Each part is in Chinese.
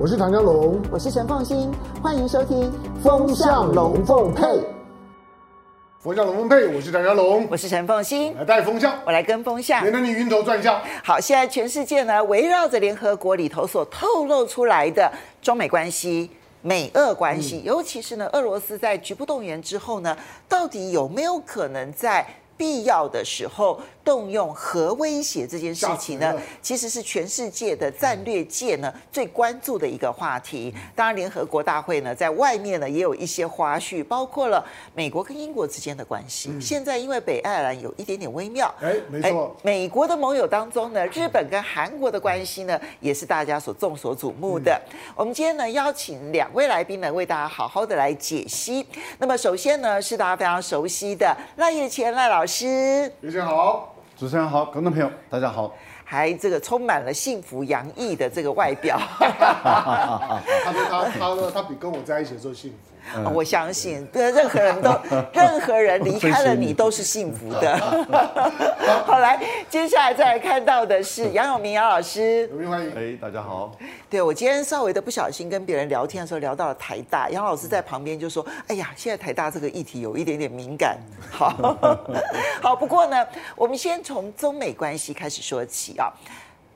我是唐家龙，我是陈凤馨，欢迎收听《风向龙凤配》。风向龙凤配，我是唐家龙，我是陈凤馨，来带风向，我来跟风向，免得你晕头转向。好，现在全世界呢，围绕着联合国里头所透露出来的中美关系、美俄关系，嗯、尤其是呢，俄罗斯在局部动员之后呢，到底有没有可能在必要的时候动用核威胁这件事情呢，其实是全世界的战略界呢最关注的一个话题。当然，联合国大会呢在外面呢也有一些花絮，包括了美国跟英国之间的关系。现在因为北爱尔兰有一点点微妙，哎，没错。美国的盟友当中呢，日本跟韩国的关系呢也是大家所众所瞩目的。我们今天呢邀请两位来宾呢为大家好好的来解析。那么首先呢是大家非常熟悉的赖叶前赖老师，大家好。主持人好，观众朋友大家好，还这个充满了幸福洋溢的这个外表，他说他他说他比跟我在一起的时候幸福。嗯、我相信，任何人都，任何人离开了你都是幸福的。好，来，接下来再来看到的是杨永明杨老师，永明欢迎。哎，大家好。对，我今天稍微的不小心跟别人聊天的时候聊到了台大，杨老师在旁边就说：“哎呀，现在台大这个议题有一点点敏感。”好，好，不过呢，我们先从中美关系开始说起啊。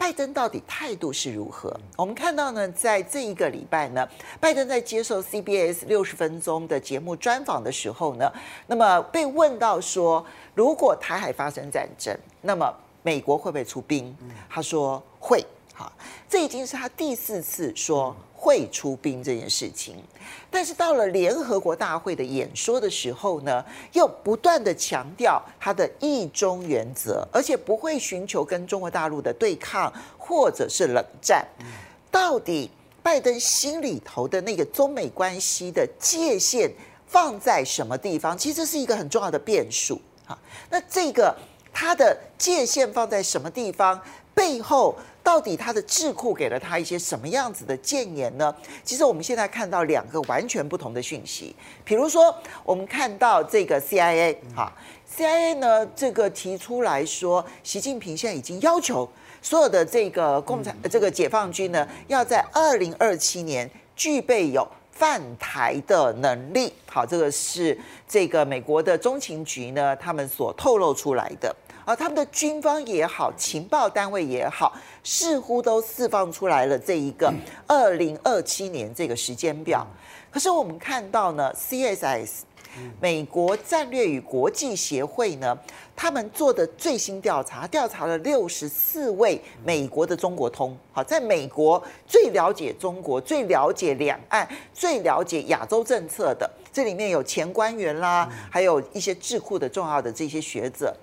拜登到底态度是如何？我们看到呢，在这一个礼拜呢，拜登在接受 CBS 六十分钟的节目专访的时候呢，那么被问到说，如果台海发生战争，那么美国会不会出兵？他说会。好，这已经是他第四次说。会出兵这件事情，但是到了联合国大会的演说的时候呢，又不断地强调他的一中原则，而且不会寻求跟中国大陆的对抗或者是冷战。到底拜登心里头的那个中美关系的界限放在什么地方？其实这是一个很重要的变数。哈，那这个他的界限放在什么地方？背后到底他的智库给了他一些什么样子的建言呢？其实我们现在看到两个完全不同的讯息。比如说，我们看到这个 CIA 哈，CIA 呢这个提出来说，习近平现在已经要求所有的这个共产这个解放军呢，要在二零二七年具备有犯台的能力。好，这个是这个美国的中情局呢他们所透露出来的。而他们的军方也好，情报单位也好，似乎都释放出来了这一个二零二七年这个时间表。可是我们看到呢，CSS，美国战略与国际协会呢，他们做的最新调查，调查了六十四位美国的中国通，好，在美国最了解中国、最了解两岸、最了解亚洲政策的，这里面有前官员啦，还有一些智库的重要的这些学者。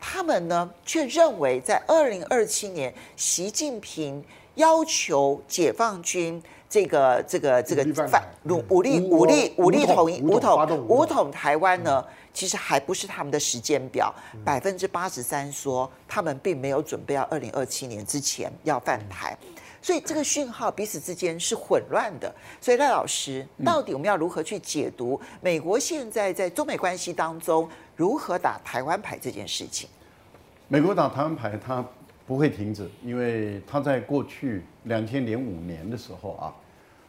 他们呢，却认为在二零二七年，习近平要求解放军这个这个这个反武力武力武力统一武统武统台湾呢，其实还不是他们的时间表。百分之八十三说他们并没有准备要二零二七年之前要犯台，所以这个讯号彼此之间是混乱的。所以赖老师，到底我们要如何去解读美国现在在中美关系当中？如何打台湾牌这件事情？美国打台湾牌，它不会停止，因为它在过去两千零五年的时候啊，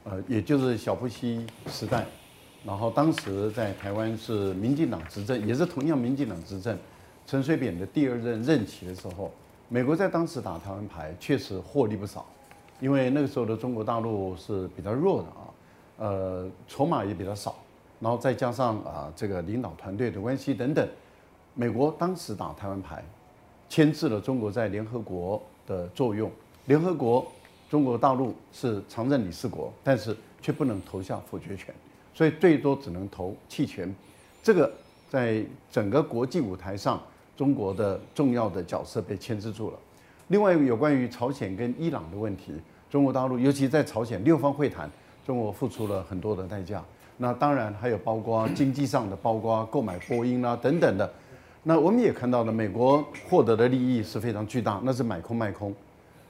呃，也就是小布希时代，然后当时在台湾是民进党执政，也是同样民进党执政，陈水扁的第二任任期的时候，美国在当时打台湾牌确实获利不少，因为那个时候的中国大陆是比较弱的啊，呃，筹码也比较少。然后再加上啊，这个领导团队的关系等等，美国当时打台湾牌，牵制了中国在联合国的作用。联合国，中国大陆是常任理事国，但是却不能投下否决权，所以最多只能投弃权。这个在整个国际舞台上，中国的重要的角色被牵制住了。另外，有关于朝鲜跟伊朗的问题，中国大陆尤其在朝鲜六方会谈，中国付出了很多的代价。那当然还有包括经济上的，包括购买波音啦等等的。那我们也看到了，美国获得的利益是非常巨大，那是买空卖空。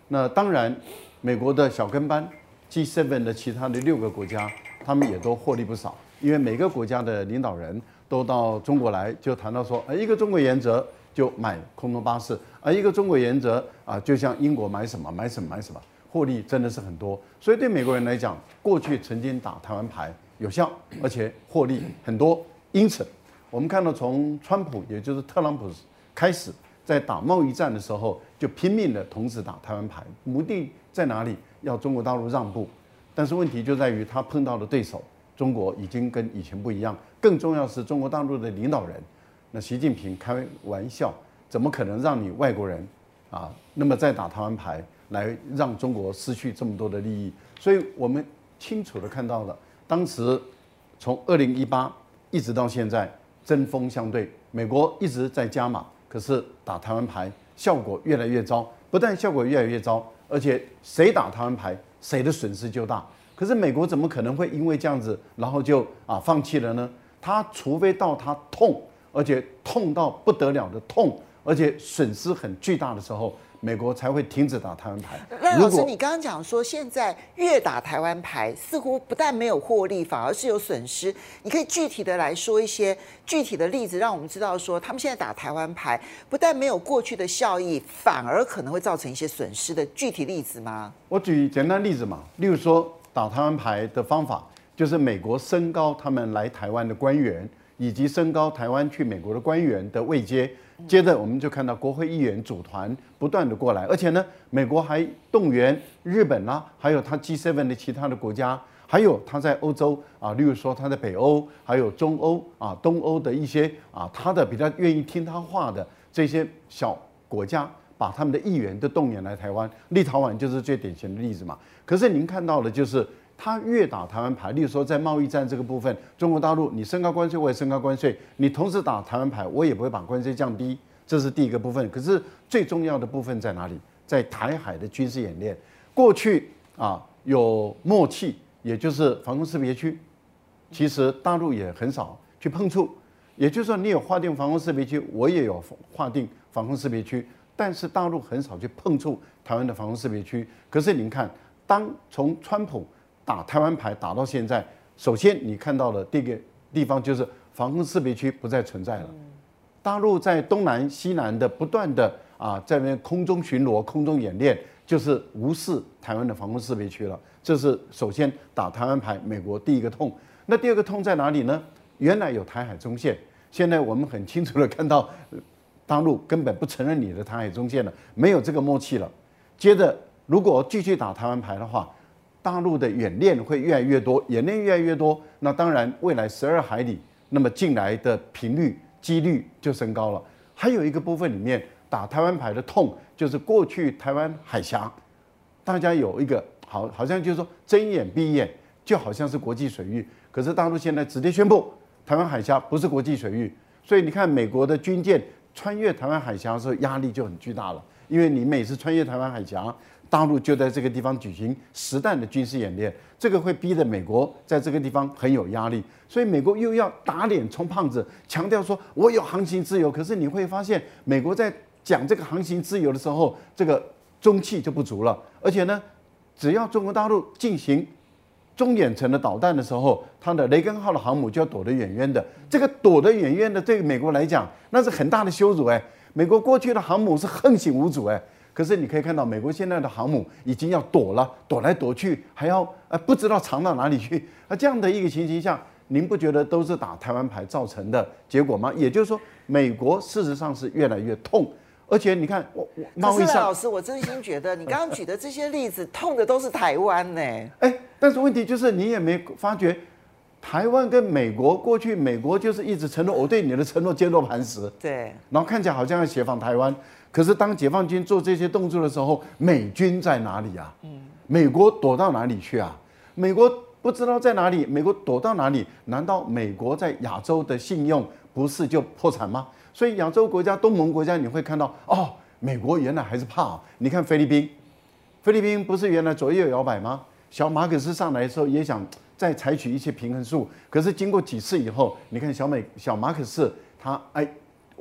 那当然，美国的小跟班 G7 的其他的六个国家，他们也都获利不少，因为每个国家的领导人都到中国来，就谈到说，哎，一个中国原则就买空中巴士，而一个中国原则啊，就像英国买什么买什么买什么，获利真的是很多。所以对美国人来讲，过去曾经打台湾牌有效，而且获利很多。因此，我们看到从川普也就是特朗普开始在打贸易战的时候，就拼命的同时打台湾牌，目的在哪里？要中国大陆让步。但是问题就在于他碰到的对手，中国已经跟以前不一样。更重要是中国大陆的领导人，那习近平开玩笑，怎么可能让你外国人啊，那么再打台湾牌，来让中国失去这么多的利益？所以我们清楚的看到了，当时从二零一八一直到现在，针锋相对，美国一直在加码，可是打台湾牌效果越来越糟，不但效果越来越糟，而且谁打台湾牌，谁的损失就大。可是美国怎么可能会因为这样子，然后就啊放弃了呢？他除非到他痛，而且痛到不得了的痛，而且损失很巨大的时候。美国才会停止打台湾牌。那老师，你刚刚讲说，现在越打台湾牌，似乎不但没有获利，反而是有损失。你可以具体的来说一些具体的例子，让我们知道说，他们现在打台湾牌，不但没有过去的效益，反而可能会造成一些损失的具体例子吗？我举简单例子嘛，例如说打台湾牌的方法，就是美国升高他们来台湾的官员，以及升高台湾去美国的官员的位阶。接着我们就看到国会议员组团不断的过来，而且呢，美国还动员日本啦、还有他 G7 的其他的国家，还有他在欧洲啊，例如说他在北欧，还有中欧啊、东欧的一些啊，他的比较愿意听他话的这些小国家，把他们的议员都动员来台湾，立陶宛就是最典型的例子嘛。可是您看到的就是。他越打台湾牌，例如说在贸易战这个部分，中国大陆你升高关税，我也升高关税；你同时打台湾牌，我也不会把关税降低。这是第一个部分。可是最重要的部分在哪里？在台海的军事演练。过去啊有默契，也就是防空识别区，其实大陆也很少去碰触。也就是说，你有划定防空识别区，我也有划定防空识别区，但是大陆很少去碰触台湾的防空识别区。可是您看，当从川普打台湾牌打到现在，首先你看到的第一个地方就是防空识别区不再存在了。大陆在东南西南的不断的啊，在那边空中巡逻、空中演练，就是无视台湾的防空识别区了。这是首先打台湾牌，美国第一个痛。那第二个痛在哪里呢？原来有台海中线，现在我们很清楚的看到，大陆根本不承认你的台海中线了，没有这个默契了。接着，如果继续打台湾牌的话，大陆的演练会越来越多，演练越来越多，那当然未来十二海里那么进来的频率几率就升高了。还有一个部分里面打台湾牌的痛，就是过去台湾海峡，大家有一个好好像就是说睁眼闭眼，就好像是国际水域。可是大陆现在直接宣布台湾海峡不是国际水域，所以你看美国的军舰穿越台湾海峡的时候压力就很巨大了，因为你每次穿越台湾海峡。大陆就在这个地方举行实弹的军事演练，这个会逼得美国在这个地方很有压力，所以美国又要打脸充胖子，强调说我有航行自由。可是你会发现，美国在讲这个航行自由的时候，这个中气就不足了。而且呢，只要中国大陆进行中远程的导弹的时候，它的雷根号的航母就要躲得远远的。这个躲得远远的，对美国来讲，那是很大的羞辱哎。美国过去的航母是横行无阻哎。可是你可以看到，美国现在的航母已经要躲了，躲来躲去，还要呃不知道藏到哪里去。那这样的一个情形下，您不觉得都是打台湾牌造成的结果吗？也就是说，美国事实上是越来越痛，而且你看，我我可是赖老师，我真心觉得你刚刚举的这些例子，痛的都是台湾呢。哎，但是问题就是你也没发觉，台湾跟美国过去，美国就是一直承诺我对你的承诺坚若磐石，对，然后看起来好像要协防台湾。可是当解放军做这些动作的时候，美军在哪里啊？嗯，美国躲到哪里去啊？美国不知道在哪里，美国躲到哪里？难道美国在亚洲的信用不是就破产吗？所以亚洲国家、东盟国家，你会看到哦，美国原来还是怕。你看菲律宾，菲律宾不是原来左右摇摆吗？小马可斯上来的时候也想再采取一些平衡术，可是经过几次以后，你看小美小马可斯他哎。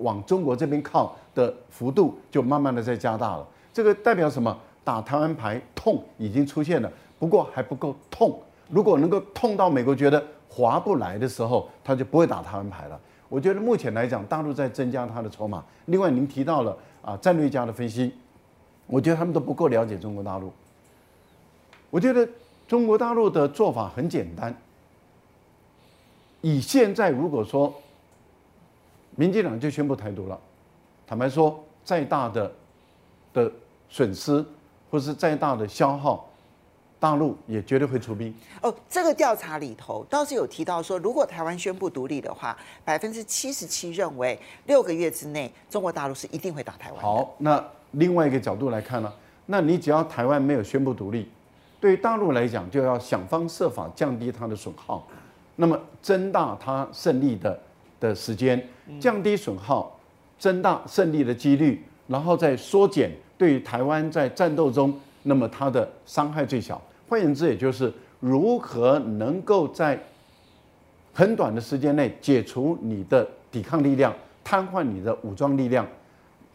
往中国这边靠的幅度就慢慢的在加大了，这个代表什么？打台湾牌痛已经出现了，不过还不够痛。如果能够痛到美国觉得划不来的时候，他就不会打台湾牌了。我觉得目前来讲，大陆在增加他的筹码。另外，您提到了啊，战略家的分析，我觉得他们都不够了解中国大陆。我觉得中国大陆的做法很简单。以现在如果说民进党就宣布台独了，坦白说，再大的的损失或是再大的消耗，大陆也绝对会出兵。哦，这个调查里头倒是有提到说，如果台湾宣布独立的话，百分之七十七认为六个月之内中国大陆是一定会打台湾。好，那另外一个角度来看呢，那你只要台湾没有宣布独立，对于大陆来讲，就要想方设法降低它的损耗。那么增大它胜利的的时间，降低损耗，增大胜利的几率，然后再缩减对于台湾在战斗中，那么它的伤害最小。换言之，也就是如何能够在很短的时间内解除你的抵抗力量，瘫痪你的武装力量，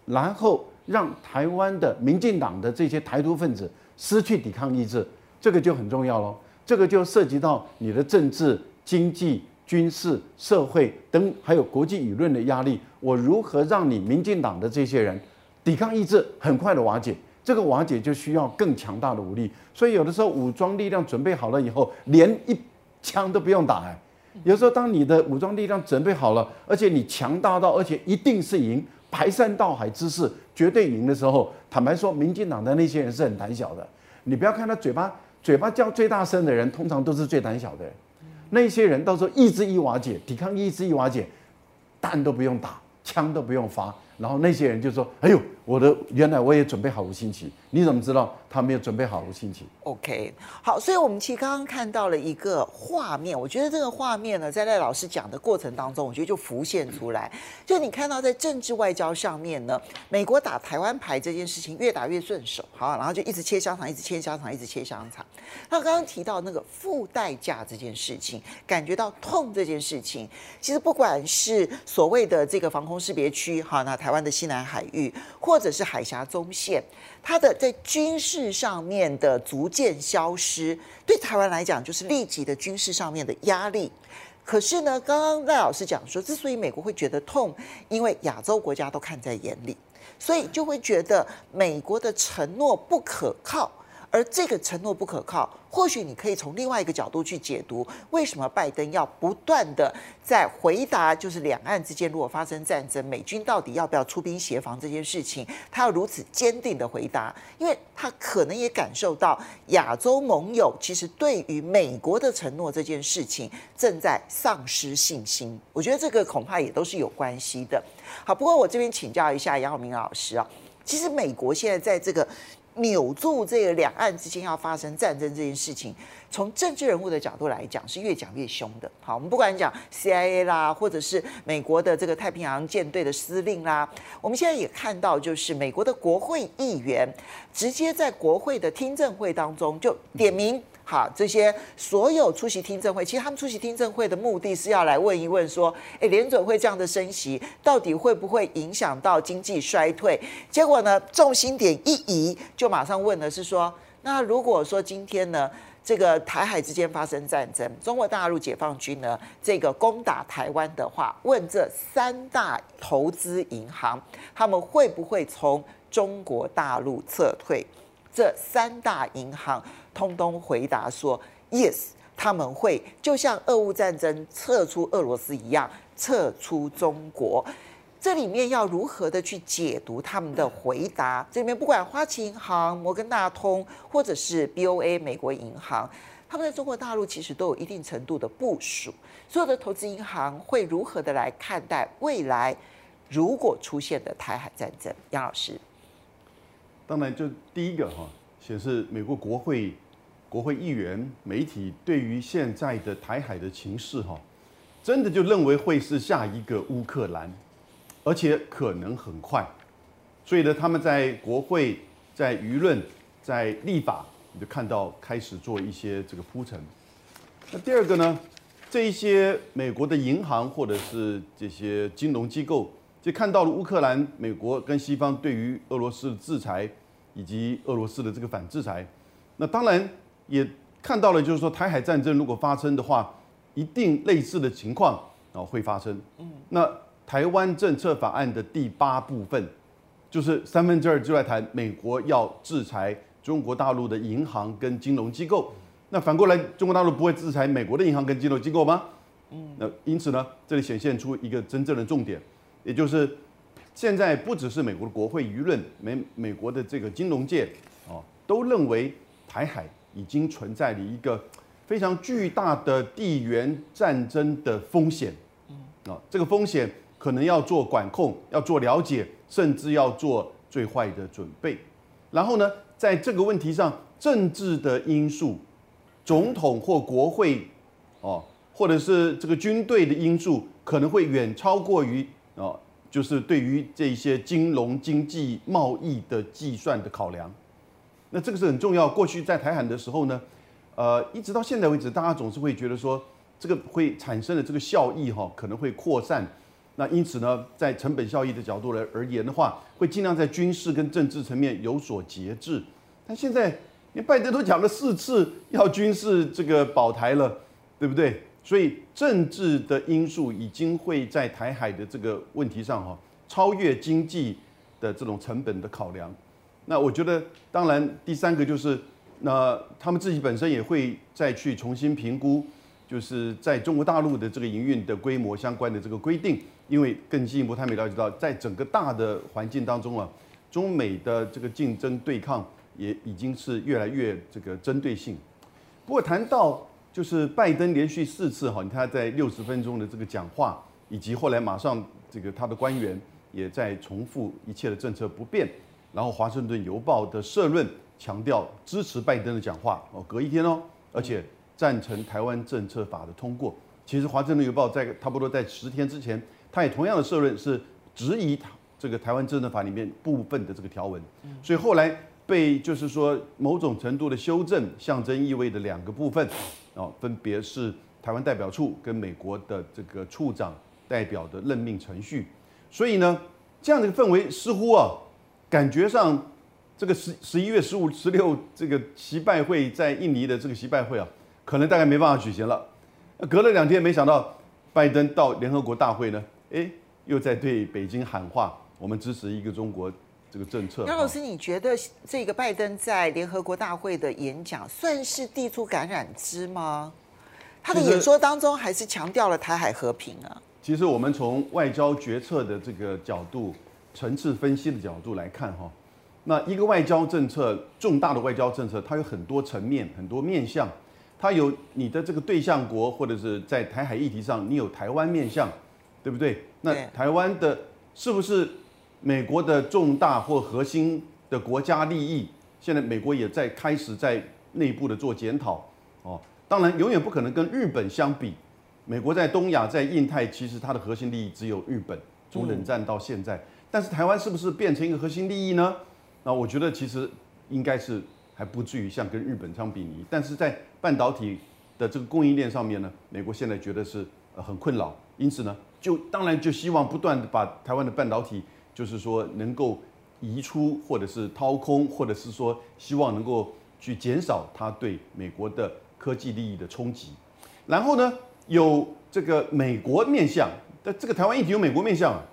然后让台湾的民进党的这些台独分子失去抵抗意志，这个就很重要喽。这个就涉及到你的政治。经济、军事、社会等，还有国际舆论的压力，我如何让你民进党的这些人抵抗意志很快的瓦解？这个瓦解就需要更强大的武力。所以有的时候武装力量准备好了以后，连一枪都不用打哎。有时候当你的武装力量准备好了，而且你强大到，而且一定是赢，排山倒海之势，绝对赢的时候，坦白说，民进党的那些人是很胆小的。你不要看他嘴巴嘴巴叫最大声的人，通常都是最胆小的人。那些人到时候意志一瓦解，抵抗意志一瓦解，弹都不用打，枪都不用发。然后那些人就说：“哎呦，我的原来我也准备好五星旗，你怎么知道他没有准备好的心情？”OK，好，所以我们其实刚刚看到了一个画面，我觉得这个画面呢，在赖老师讲的过程当中，我觉得就浮现出来。就你看到在政治外交上面呢，美国打台湾牌这件事情越打越顺手，好，然后就一直切香肠，一直切香肠，一直切香肠。他刚刚提到那个付代价这件事情，感觉到痛这件事情，其实不管是所谓的这个防空识别区，哈，那台湾的西南海域，或者是海峡中线，它的在军事上面的逐渐消失，对台湾来讲就是立即的军事上面的压力。可是呢，刚刚赖老师讲说，之所以美国会觉得痛，因为亚洲国家都看在眼里，所以就会觉得美国的承诺不可靠。而这个承诺不可靠，或许你可以从另外一个角度去解读，为什么拜登要不断的在回答，就是两岸之间如果发生战争，美军到底要不要出兵协防这件事情，他要如此坚定的回答，因为他可能也感受到亚洲盟友其实对于美国的承诺这件事情正在丧失信心。我觉得这个恐怕也都是有关系的。好，不过我这边请教一下杨浩明老师啊，其实美国现在在这个。扭住这个两岸之间要发生战争这件事情，从政治人物的角度来讲，是越讲越凶的。好，我们不管讲 CIA 啦，或者是美国的这个太平洋舰队的司令啦，我们现在也看到，就是美国的国会议员直接在国会的听证会当中就点名。好，这些所有出席听证会，其实他们出席听证会的目的是要来问一问说，诶，联准会这样的升息，到底会不会影响到经济衰退？结果呢，重心点一移，就马上问的是说，那如果说今天呢，这个台海之间发生战争，中国大陆解放军呢，这个攻打台湾的话，问这三大投资银行，他们会不会从中国大陆撤退？这三大银行。通通回答说：“Yes，他们会就像俄乌战争撤出俄罗斯一样撤出中国。这里面要如何的去解读他们的回答？这里面不管花旗银行、摩根大通，或者是 BOA 美国银行，他们在中国大陆其实都有一定程度的部署。所有的投资银行会如何的来看待未来如果出现的台海战争？”杨老师，当然，就第一个哈，显示美国国会。国会议员、媒体对于现在的台海的情势，哈，真的就认为会是下一个乌克兰，而且可能很快。所以呢，他们在国会、在舆论、在立法，你就看到开始做一些这个铺陈。那第二个呢，这一些美国的银行或者是这些金融机构，就看到了乌克兰、美国跟西方对于俄罗斯的制裁，以及俄罗斯的这个反制裁，那当然。也看到了，就是说台海战争如果发生的话，一定类似的情况啊会发生。嗯，那台湾政策法案的第八部分，就是三分之二就在谈美国要制裁中国大陆的银行跟金融机构。那反过来，中国大陆不会制裁美国的银行跟金融机构吗？嗯，那因此呢，这里显现出一个真正的重点，也就是现在不只是美国的国会舆论，美美国的这个金融界啊，都认为台海已经存在了一个非常巨大的地缘战争的风险。嗯，啊，这个风险可能要做管控，要做了解，甚至要做最坏的准备。然后呢，在这个问题上，政治的因素。总统或国会，哦，或者是这个军队的因素，可能会远超过于哦，就是对于这些金融、经济、贸易的计算的考量。那这个是很重要。过去在台海的时候呢，呃，一直到现在为止，大家总是会觉得说，这个会产生的这个效益哈，可能会扩散。那因此呢，在成本效益的角度来而言的话，会尽量在军事跟政治层面有所节制。但现在。连拜登都讲了四次要军事这个保台了，对不对？所以政治的因素已经会在台海的这个问题上哈，超越经济的这种成本的考量。那我觉得，当然第三个就是，那他们自己本身也会再去重新评估，就是在中国大陆的这个营运的规模相关的这个规定，因为更进一步，他们也了解到，在整个大的环境当中啊，中美的这个竞争对抗。也已经是越来越这个针对性。不过谈到就是拜登连续四次哈，他在六十分钟的这个讲话，以及后来马上这个他的官员也在重复一切的政策不变。然后华盛顿邮报的社论强调支持拜登的讲话哦，隔一天哦，而且赞成台湾政策法的通过。其实华盛顿邮报在差不多在十天之前，他也同样的社论是质疑这个台湾政策法里面部分的这个条文。所以后来。被就是说某种程度的修正，象征意味的两个部分，哦，分别是台湾代表处跟美国的这个处长代表的任命程序。所以呢，这样的一个氛围似乎啊，感觉上这个十十一月十五、十六这个习拜会在印尼的这个习拜会啊，可能大概没办法举行了。隔了两天，没想到拜登到联合国大会呢，诶，又在对北京喊话，我们支持一个中国。这个政策，杨老师，你觉得这个拜登在联合国大会的演讲算是递出橄榄枝吗？他的演说当中还是强调了台海和平啊。其实我们从外交决策的这个角度、层次分析的角度来看，哈，那一个外交政策，重大的外交政策，它有很多层面、很多面向。它有你的这个对象国，或者是在台海议题上，你有台湾面向，对不对？那台湾的是不是？美国的重大或核心的国家利益，现在美国也在开始在内部的做检讨哦。当然，永远不可能跟日本相比。美国在东亚、在印太，其实它的核心利益只有日本，从冷战到现在。但是台湾是不是变成一个核心利益呢？那我觉得其实应该是还不至于像跟日本相比拟。但是在半导体的这个供应链上面呢，美国现在觉得是很困扰，因此呢，就当然就希望不断的把台湾的半导体。就是说，能够移出，或者是掏空，或者是说，希望能够去减少它对美国的科技利益的冲击。然后呢，有这个美国面向，但这个台湾议题有美国面向啊？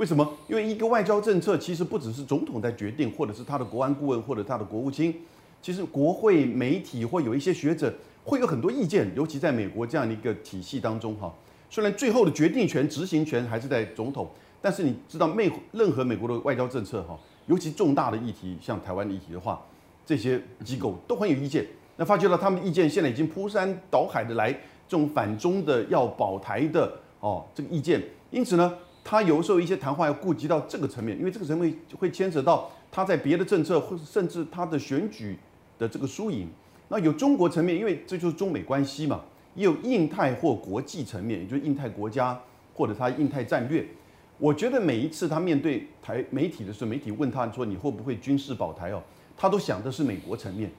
为什么？因为一个外交政策其实不只是总统在决定，或者是他的国安顾问，或者他的国务卿，其实国会、媒体或有一些学者会有很多意见，尤其在美国这样的一个体系当中哈。虽然最后的决定权、执行权还是在总统。但是你知道，美任何美国的外交政策哈，尤其重大的议题，像台湾议题的话，这些机构都很有意见。那发觉到他们的意见现在已经铺山倒海的来，这种反中的要保台的哦，这个意见。因此呢，他有时候一些谈话要顾及到这个层面，因为这个层面会牵扯到他在别的政策，或甚至他的选举的这个输赢。那有中国层面，因为这就是中美关系嘛，也有印太或国际层面，也就是印太国家或者他印太战略。我觉得每一次他面对台媒体的时候，媒体问他说，你会不会军事保台哦，他都想的是美国层面，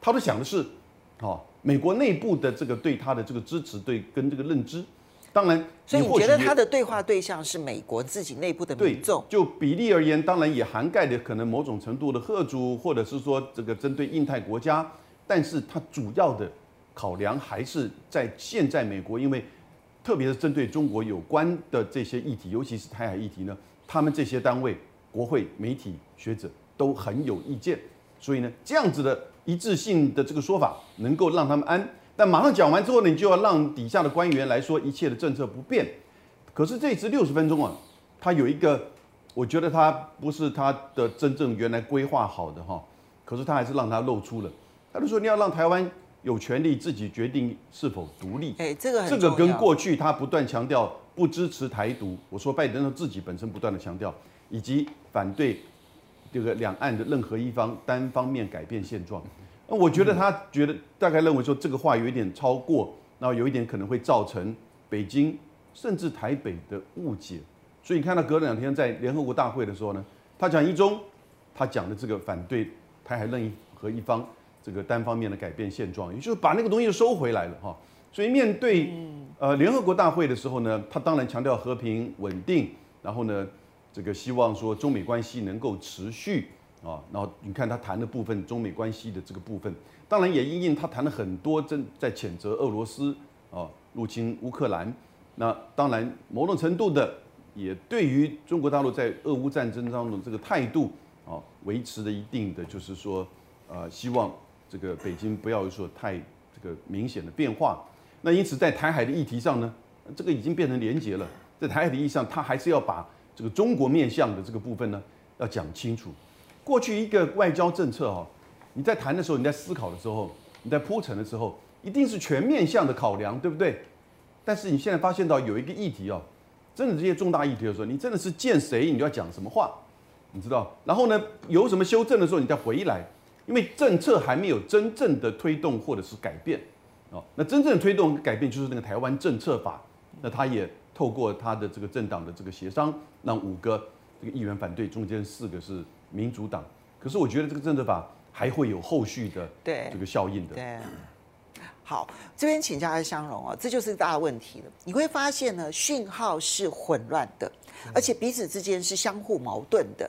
他都想的是，哦，美国内部的这个对他的这个支持，对跟这个认知。当然，所以你觉得他的对话对象是美国自己内部的民众？就比例而言，当然也涵盖的可能某种程度的贺族，或者是说这个针对印太国家，但是他主要的考量还是在现在美国，因为。特别是针对中国有关的这些议题，尤其是台海议题呢，他们这些单位、国会、媒体、学者都很有意见，所以呢，这样子的一致性的这个说法能够让他们安。但马上讲完之后呢，你就要让底下的官员来说一切的政策不变。可是这次六十分钟啊，他有一个，我觉得他不是他的真正原来规划好的哈，可是他还是让他露出了。他就说你要让台湾有权利自己决定是否独立。哎，这个这个跟过去他不断强调不支持台独，我说拜登他自己本身不断的强调，以及反对这个两岸的任何一方单方面改变现状。那我觉得他觉得大概认为说这个话有一点超过，然后有一点可能会造成北京甚至台北的误解，所以你看到隔了两天在联合国大会的时候呢，他讲一中，他讲的这个反对台海任意和一方这个单方面的改变现状，也就是把那个东西收回来了哈。所以面对呃联合国大会的时候呢，他当然强调和平稳定，然后呢这个希望说中美关系能够持续。啊，然后你看他谈的部分，中美关系的这个部分，当然也因应他谈了很多，正在谴责俄罗斯啊入侵乌克兰。那当然某种程度的也对于中国大陆在俄乌战争当中的这个态度啊维持了一定的，就是说呃希望这个北京不要说太这个明显的变化。那因此在台海的议题上呢，这个已经变成连结了。在台海的议题上，他还是要把这个中国面向的这个部分呢要讲清楚。过去一个外交政策哈，你在谈的时候，你在思考的时候，你在铺陈的时候，一定是全面向的考量，对不对？但是你现在发现到有一个议题哦，真的这些重大议题的时候，你真的是见谁你就要讲什么话，你知道？然后呢，有什么修正的时候，你再回来，因为政策还没有真正的推动或者是改变哦。那真正的推动改变就是那个台湾政策法，那他也透过他的这个政党的这个协商，让五个这个议员反对，中间四个是。民主党，可是我觉得这个政策法还会有后续的这个效应的。对，好，这边请教一下香容啊，这就是大问题了。你会发现呢，讯号是混乱的，而且彼此之间是相互矛盾的。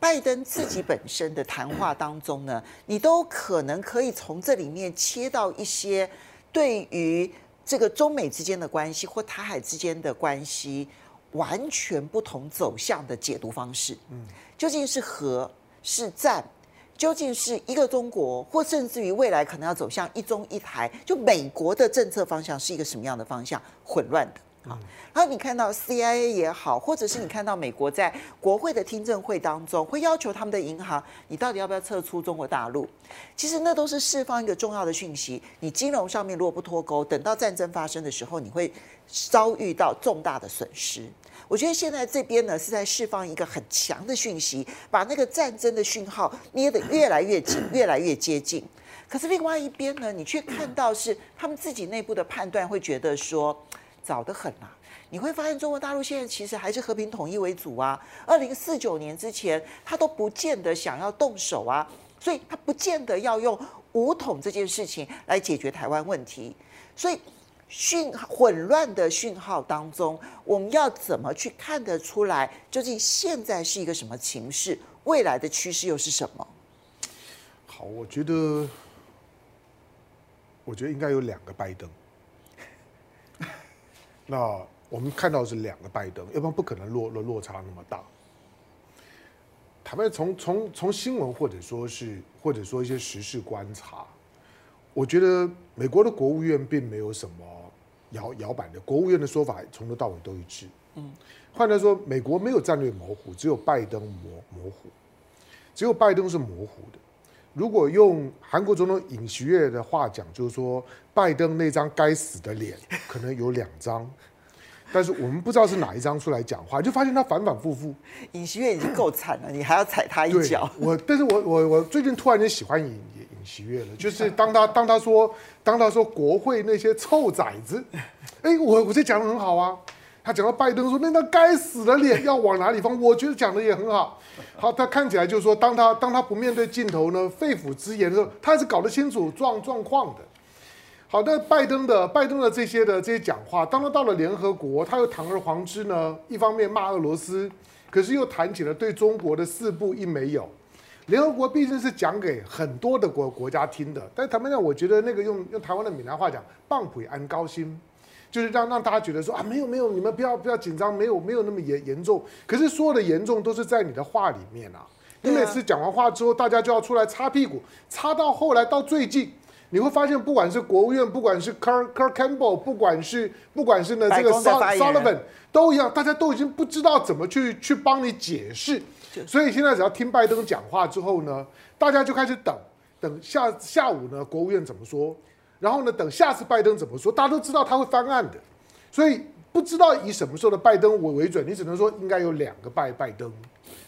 拜登自己本身的谈话当中呢，你都可能可以从这里面切到一些对于这个中美之间的关系或台海之间的关系完全不同走向的解读方式。嗯。究竟是和是战？究竟是一个中国，或甚至于未来可能要走向一中一台？就美国的政策方向是一个什么样的方向？混乱的啊！然后你看到 CIA 也好，或者是你看到美国在国会的听证会当中，会要求他们的银行，你到底要不要撤出中国大陆？其实那都是释放一个重要的讯息：你金融上面如果不脱钩，等到战争发生的时候，你会遭遇到重大的损失。我觉得现在这边呢是在释放一个很强的讯息，把那个战争的讯号捏得越来越紧，越来越接近。可是另外一边呢，你却看到是他们自己内部的判断会觉得说早得很啊。你会发现中国大陆现在其实还是和平统一为主啊。二零四九年之前，他都不见得想要动手啊，所以他不见得要用武统这件事情来解决台湾问题，所以。讯混乱的讯号当中，我们要怎么去看得出来，究竟现在是一个什么情势？未来的趋势又是什么？好，我觉得，我觉得应该有两个拜登。那我们看到是两个拜登，要不然不可能落落落差那么大。坦白从从从新闻或者说是或者说一些时事观察，我觉得美国的国务院并没有什么。摇摇摆的国务院的说法从头到尾都一致。嗯，换句话说，美国没有战略模糊，只有拜登模模糊，只有拜登是模糊的。如果用韩国总统尹锡悦的话讲，就是说拜登那张该死的脸可能有两张，但是我们不知道是哪一张出来讲话，就发现他反反复复。尹锡悦已经够惨了，你还要踩他一脚。我，但是我我我最近突然间喜欢尹。尹锡悦了，就是 当他当他说当他说国会那些臭崽子，哎，我我这讲的很好啊。他讲到拜登说那张该死的脸要往哪里放，我觉得讲的也很好。好，他看起来就是说，当他当他不面对镜头呢，肺腑之言的时候，他还是搞得清楚状状况的。好，那拜登的拜登的这些的这些讲话，当他到了联合国，他又堂而皇之呢，一方面骂俄罗斯，可是又谈起了对中国的四不一没有。联合国毕竟是讲给很多的国国家听的，但坦白讲，我觉得那个用用台湾的闽南话讲，放屁安高薪，就是让让大家觉得说啊，没有没有，你们不要不要紧张，没有没有那么严严重。可是所有的严重都是在你的话里面啊，你每次讲完话之后，大家就要出来擦屁股，擦到后来到最近，你会发现，不管是国务院，不管是 Kirk Kirk Campbell，不管是不管是呢这个 Sullivan，都一样，大家都已经不知道怎么去去帮你解释。所以现在只要听拜登讲话之后呢，大家就开始等，等下下午呢国务院怎么说，然后呢等下次拜登怎么说，大家都知道他会翻案的，所以。不知道以什么时候的拜登为为准，你只能说应该有两个拜拜登。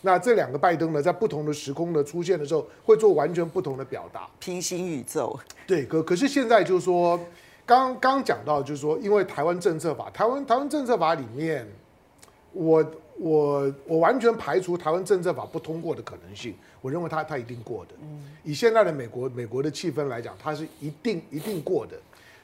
那这两个拜登呢，在不同的时空的出现的时候，会做完全不同的表达。平行宇宙。对，可可是现在就是说，刚刚讲到就是说，因为台湾政策法，台湾台湾政策法里面，我我我完全排除台湾政策法不通过的可能性。我认为他他一定过的。以现在的美国美国的气氛来讲，他是一定一定过的。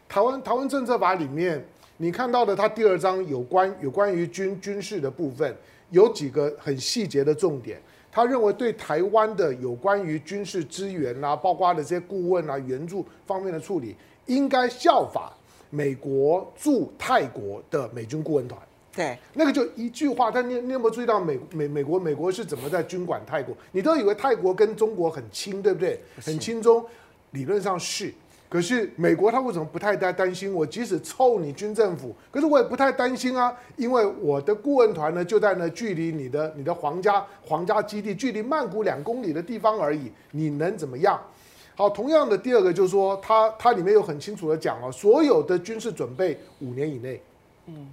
台湾台湾政策法里面。你看到的，他第二章有关有关于军军事的部分，有几个很细节的重点。他认为对台湾的有关于军事资源啊，包括的这些顾问啊、援助方面的处理，应该效法美国驻泰国的美军顾问团。对，那个就一句话。但你你有没有注意到美美美国美国是怎么在军管泰国？你都以为泰国跟中国很亲，对不对？很亲中，理论上是。可是美国他为什么不太担担心我？即使臭你军政府，可是我也不太担心啊，因为我的顾问团呢就在那距离你的你的皇家皇家基地距离曼谷两公里的地方而已，你能怎么样？好，同样的第二个就是说，他他里面有很清楚的讲哦，所有的军事准备五年以内，嗯。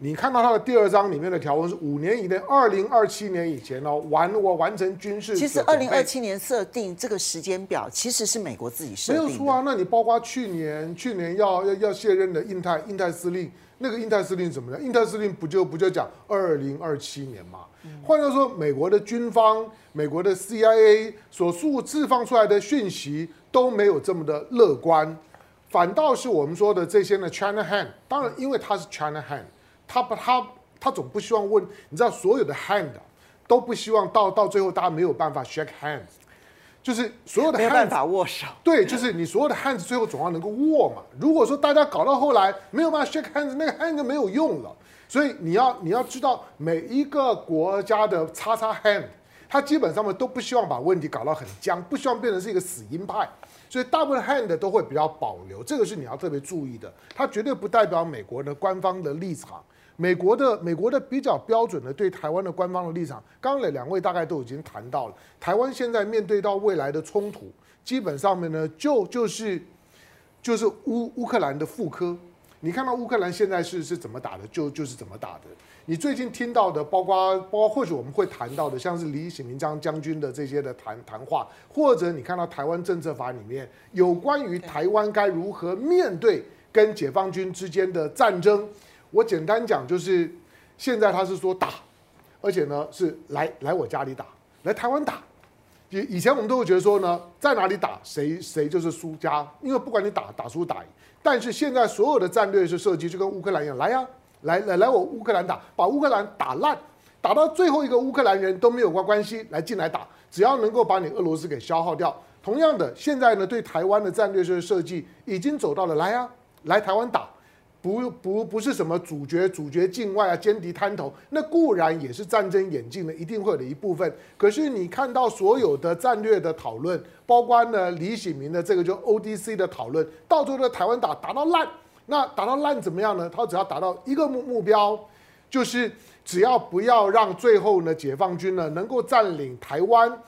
你看到它的第二章里面的条文是五年以内，二零二七年以前哦，完我完成军事。其实二零二七年设定这个时间表，其实是美国自己设定的。没有错啊，那你包括去年去年要要要卸任的印太印太司令，那个印太司令怎么了？印太司令不就不就讲二零二七年嘛？换句话说，美国的军方、美国的 CIA 所释释放出来的讯息都没有这么的乐观，反倒是我们说的这些呢，China hand，当然因为它是 China hand。他不，他他总不希望问，你知道，所有的 hand 都不希望到到最后大家没有办法 shake hands，就是所有的 hand 没办法握手。对，就是你所有的 hands 最后总要能够握嘛。如果说大家搞到后来没有办法 shake hands，那个 hand 就没有用了。所以你要你要知道，每一个国家的叉叉 hand，他基本上面都不希望把问题搞到很僵，不希望变成是一个死鹰派。所以大部分 hand 都会比较保留，这个是你要特别注意的。它绝对不代表美国的官方的立场。美国的美国的比较标准的对台湾的官方的立场，刚才两位大概都已经谈到了。台湾现在面对到未来的冲突，基本上面呢就就是就是乌乌克兰的副科。你看到乌克兰现在是是怎么打的，就就是怎么打的。你最近听到的，包括包括或许我们会谈到的，像是李喜明将将军的这些的谈谈话，或者你看到台湾政策法里面有关于台湾该如何面对跟解放军之间的战争。我简单讲，就是现在他是说打，而且呢是来来我家里打，来台湾打。以以前我们都会觉得说呢，在哪里打谁谁就是输家，因为不管你打打输打赢。但是现在所有的战略是设计就跟乌克兰一样，来呀，来来来我乌克兰打，把乌克兰打烂，打到最后一个乌克兰人都没有关关系，来进来打，只要能够把你俄罗斯给消耗掉。同样的，现在呢对台湾的战略就是设计已经走到了来呀，来台湾打。不不不是什么主角主角境外啊，歼敌滩头，那固然也是战争演进的一定会的一部分。可是你看到所有的战略的讨论，包括呢李喜明的这个就 ODC 的讨论，到最后的台湾打打到烂，那打到烂怎么样呢？他只要达到一个目目标，就是只要不要让最后呢解放军呢能够占领台湾，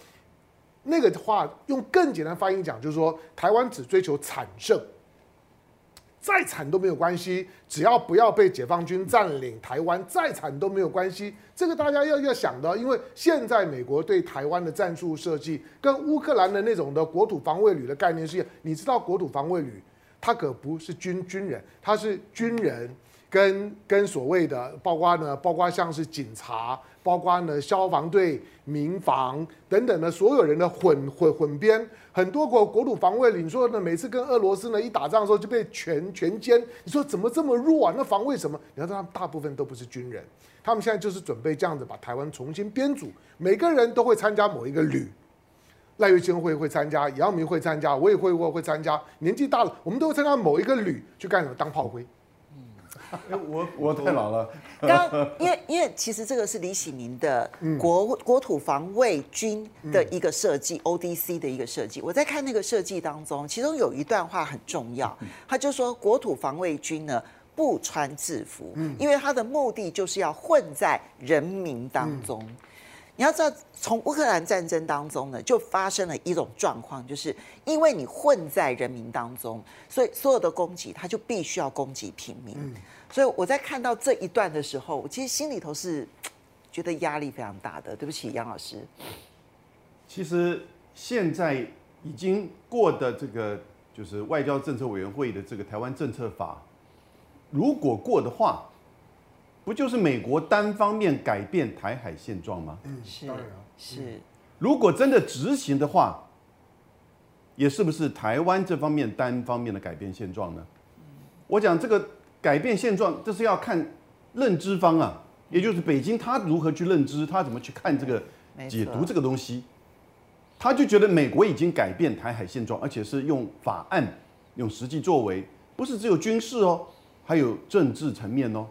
那个话用更简单发音讲，就是说台湾只追求惨胜。再惨都没有关系，只要不要被解放军占领台湾，再惨都没有关系。这个大家要要想的，因为现在美国对台湾的战术设计，跟乌克兰的那种的国土防卫旅的概念是一样。你知道国土防卫旅，它可不是军军人，它是军人跟跟所谓的，包括呢，包括像是警察。包括呢，消防队、民防等等的所有人的混混混编，很多国国土防卫，你说呢，每次跟俄罗斯呢一打仗的时候就被全全歼，你说怎么这么弱啊？那防卫什么？你看他们大部分都不是军人，他们现在就是准备这样子把台湾重新编组，每个人都会参加某一个旅，赖岳谦会会参加，杨明会参加，我也会我会参加，年纪大了，我们都会参加某一个旅去干什么？当炮灰。我我太老了。刚因为因为其实这个是李喜明的国国土防卫军的一个设计，ODC 的一个设计。我在看那个设计当中，其中有一段话很重要，他就说国土防卫军呢不穿制服，因为他的目的就是要混在人民当中。你要知道，从乌克兰战争当中呢，就发生了一种状况，就是因为你混在人民当中，所以所有的攻击，他就必须要攻击平民。嗯、所以我在看到这一段的时候，我其实心里头是觉得压力非常大的。对不起，杨老师。其实现在已经过的这个就是外交政策委员会的这个台湾政策法，如果过的话。不就是美国单方面改变台海现状吗？嗯，是，是。如果真的执行的话，也是不是台湾这方面单方面的改变现状呢？我讲这个改变现状，这是要看认知方啊，也就是北京他如何去认知，他怎么去看这个解读这个东西，他就觉得美国已经改变台海现状，而且是用法案、用实际作为，不是只有军事哦，还有政治层面哦。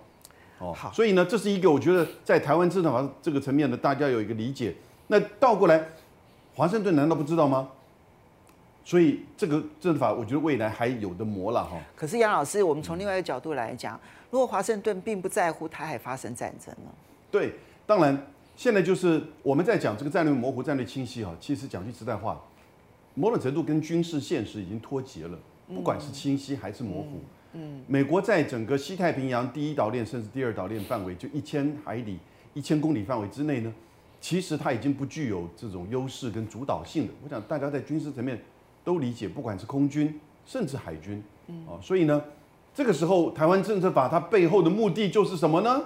哦，好，所以呢，这是一个我觉得在台湾政策法这个层面呢，大家有一个理解。那倒过来，华盛顿难道不知道吗？所以这个政策法，我觉得未来还有的磨了哈。可是杨老师，我们从另外一个角度来讲，如果华盛顿并不在乎台海发生战争呢？对，当然，现在就是我们在讲这个战略模糊、战略清晰哈。其实讲句实在话，某种程度跟军事现实已经脱节了，不管是清晰还是模糊。嗯嗯，美国在整个西太平洋第一岛链甚至第二岛链范围，就一千海里、一千公里范围之内呢，其实它已经不具有这种优势跟主导性的。我想大家在军事层面都理解，不管是空军甚至海军，啊，所以呢，这个时候台湾政策法它背后的目的就是什么呢？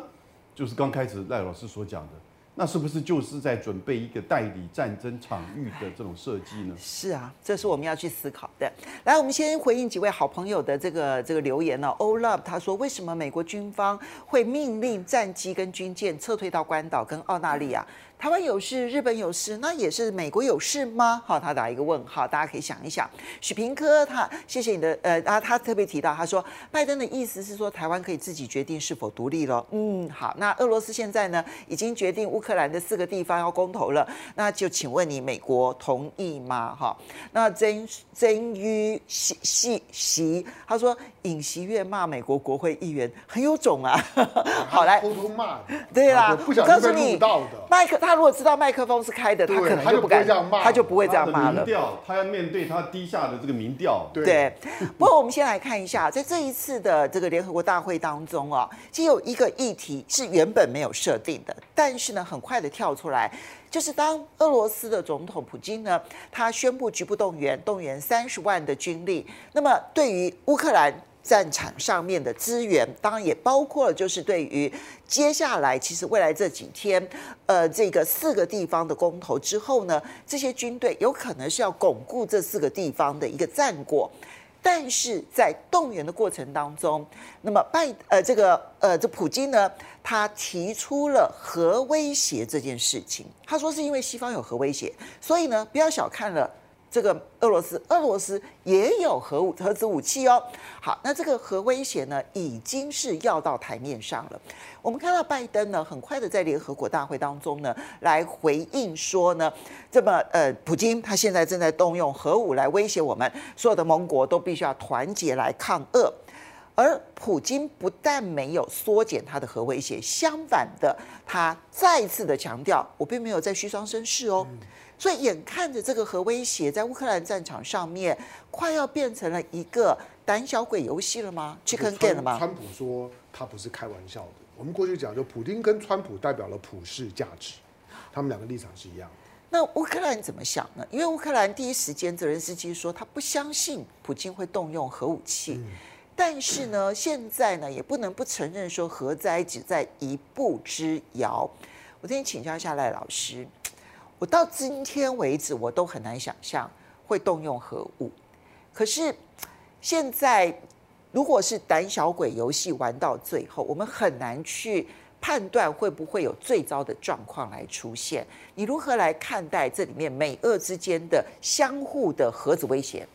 就是刚开始赖老师所讲的。那是不是就是在准备一个代理战争场域的这种设计呢？是啊，这是我们要去思考的。来，我们先回应几位好朋友的这个这个留言呢。Olav 他说，为什么美国军方会命令战机跟军舰撤退到关岛跟澳大利亚？台湾有事，日本有事，那也是美国有事吗？好，他打一个问号，大家可以想一想。许平科他谢谢你的呃啊，他特别提到，他说拜登的意思是说台湾可以自己决定是否独立了。嗯，好，那俄罗斯现在呢已经决定乌克兰的四个地方要公投了，那就请问你美国同意吗？哈，那曾曾于习习习他说尹锡悦骂美国国会议员很有种啊。好来偷偷骂，对啦，不想被录到的麦克他。他如果知道麦克风是开的，他可能就不敢，他就不会这样骂了。民调，他要面对他低下的这个民调。对。不过我们先来看一下，在这一次的这个联合国大会当中啊，其实有一个议题是原本没有设定的，但是呢，很快的跳出来，就是当俄罗斯的总统普京呢，他宣布局部动员，动员三十万的军力，那么对于乌克兰。战场上面的资源，当然也包括了，就是对于接下来，其实未来这几天，呃，这个四个地方的公投之后呢，这些军队有可能是要巩固这四个地方的一个战果，但是在动员的过程当中，那么拜呃这个呃这普京呢，他提出了核威胁这件事情，他说是因为西方有核威胁，所以呢，不要小看了。这个俄罗斯，俄罗斯也有核武、核子武器哦。好，那这个核威胁呢，已经是要到台面上了。我们看到拜登呢，很快的在联合国大会当中呢，来回应说呢，这么呃，普京他现在正在动用核武来威胁我们，所有的盟国都必须要团结来抗俄。而普京不但没有缩减他的核威胁，相反的，他再次的强调，我并没有在虚张声势哦。所以眼看着这个核威胁在乌克兰战场上面快要变成了一个胆小鬼游戏了吗？Chicken game 了吗？川普说他不是开玩笑的。我们过去讲，就普丁跟川普代表了普世价值，他们两个立场是一样的。那乌克兰怎么想呢？因为乌克兰第一时间泽连斯基说他不相信普京会动用核武器，嗯、但是呢，现在呢也不能不承认说核灾只在一步之遥。我今天请教一下赖老师。我到今天为止，我都很难想象会动用核武。可是现在，如果是胆小鬼游戏玩到最后，我们很难去判断会不会有最糟的状况来出现。你如何来看待这里面美俄之间的相互的核子威胁？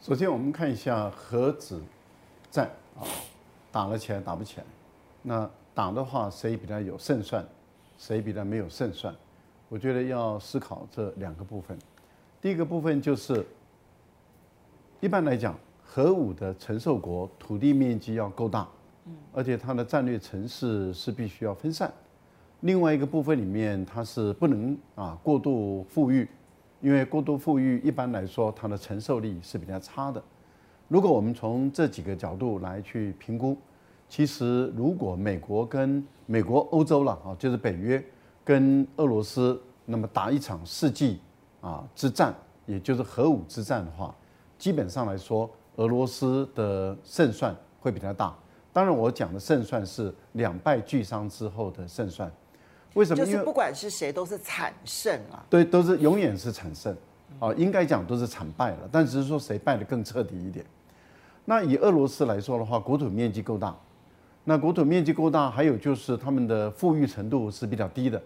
首先，我们看一下核子战啊，打了起来，打不起来。那打的话，谁比较有胜算，谁比较没有胜算？我觉得要思考这两个部分。第一个部分就是，一般来讲，核武的承受国土地面积要够大，而且它的战略城市是必须要分散。另外一个部分里面，它是不能啊过度富裕，因为过度富裕一般来说它的承受力是比较差的。如果我们从这几个角度来去评估，其实如果美国跟美国、欧洲了啊，就是北约跟俄罗斯，那么打一场世纪啊之战，也就是核武之战的话，基本上来说，俄罗斯的胜算会比较大。当然，我讲的胜算是两败俱伤之后的胜算。为什么？就是不管是谁都是惨胜啊。对，都是永远是惨胜。啊，应该讲都是惨败了，但只是说谁败得更彻底一点。那以俄罗斯来说的话，国土面积够大，那国土面积够大，还有就是他们的富裕程度是比较低的。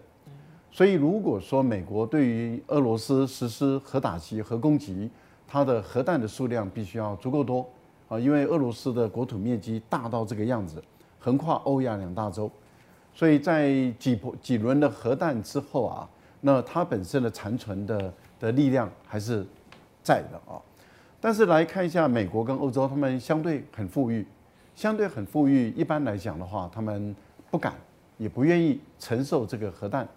所以如果说美国对于俄罗斯实施核打击、核攻击，它的核弹的数量必须要足够多啊，因为俄罗斯的国土面积大到这个样子，横跨欧亚两大洲，所以在几波几轮的核弹之后啊，那它本身的残存的。的力量还是在的啊，但是来看一下美国跟欧洲，他们相对很富裕，相对很富裕。一般来讲的话，他们不敢也不愿意承受这个核弹。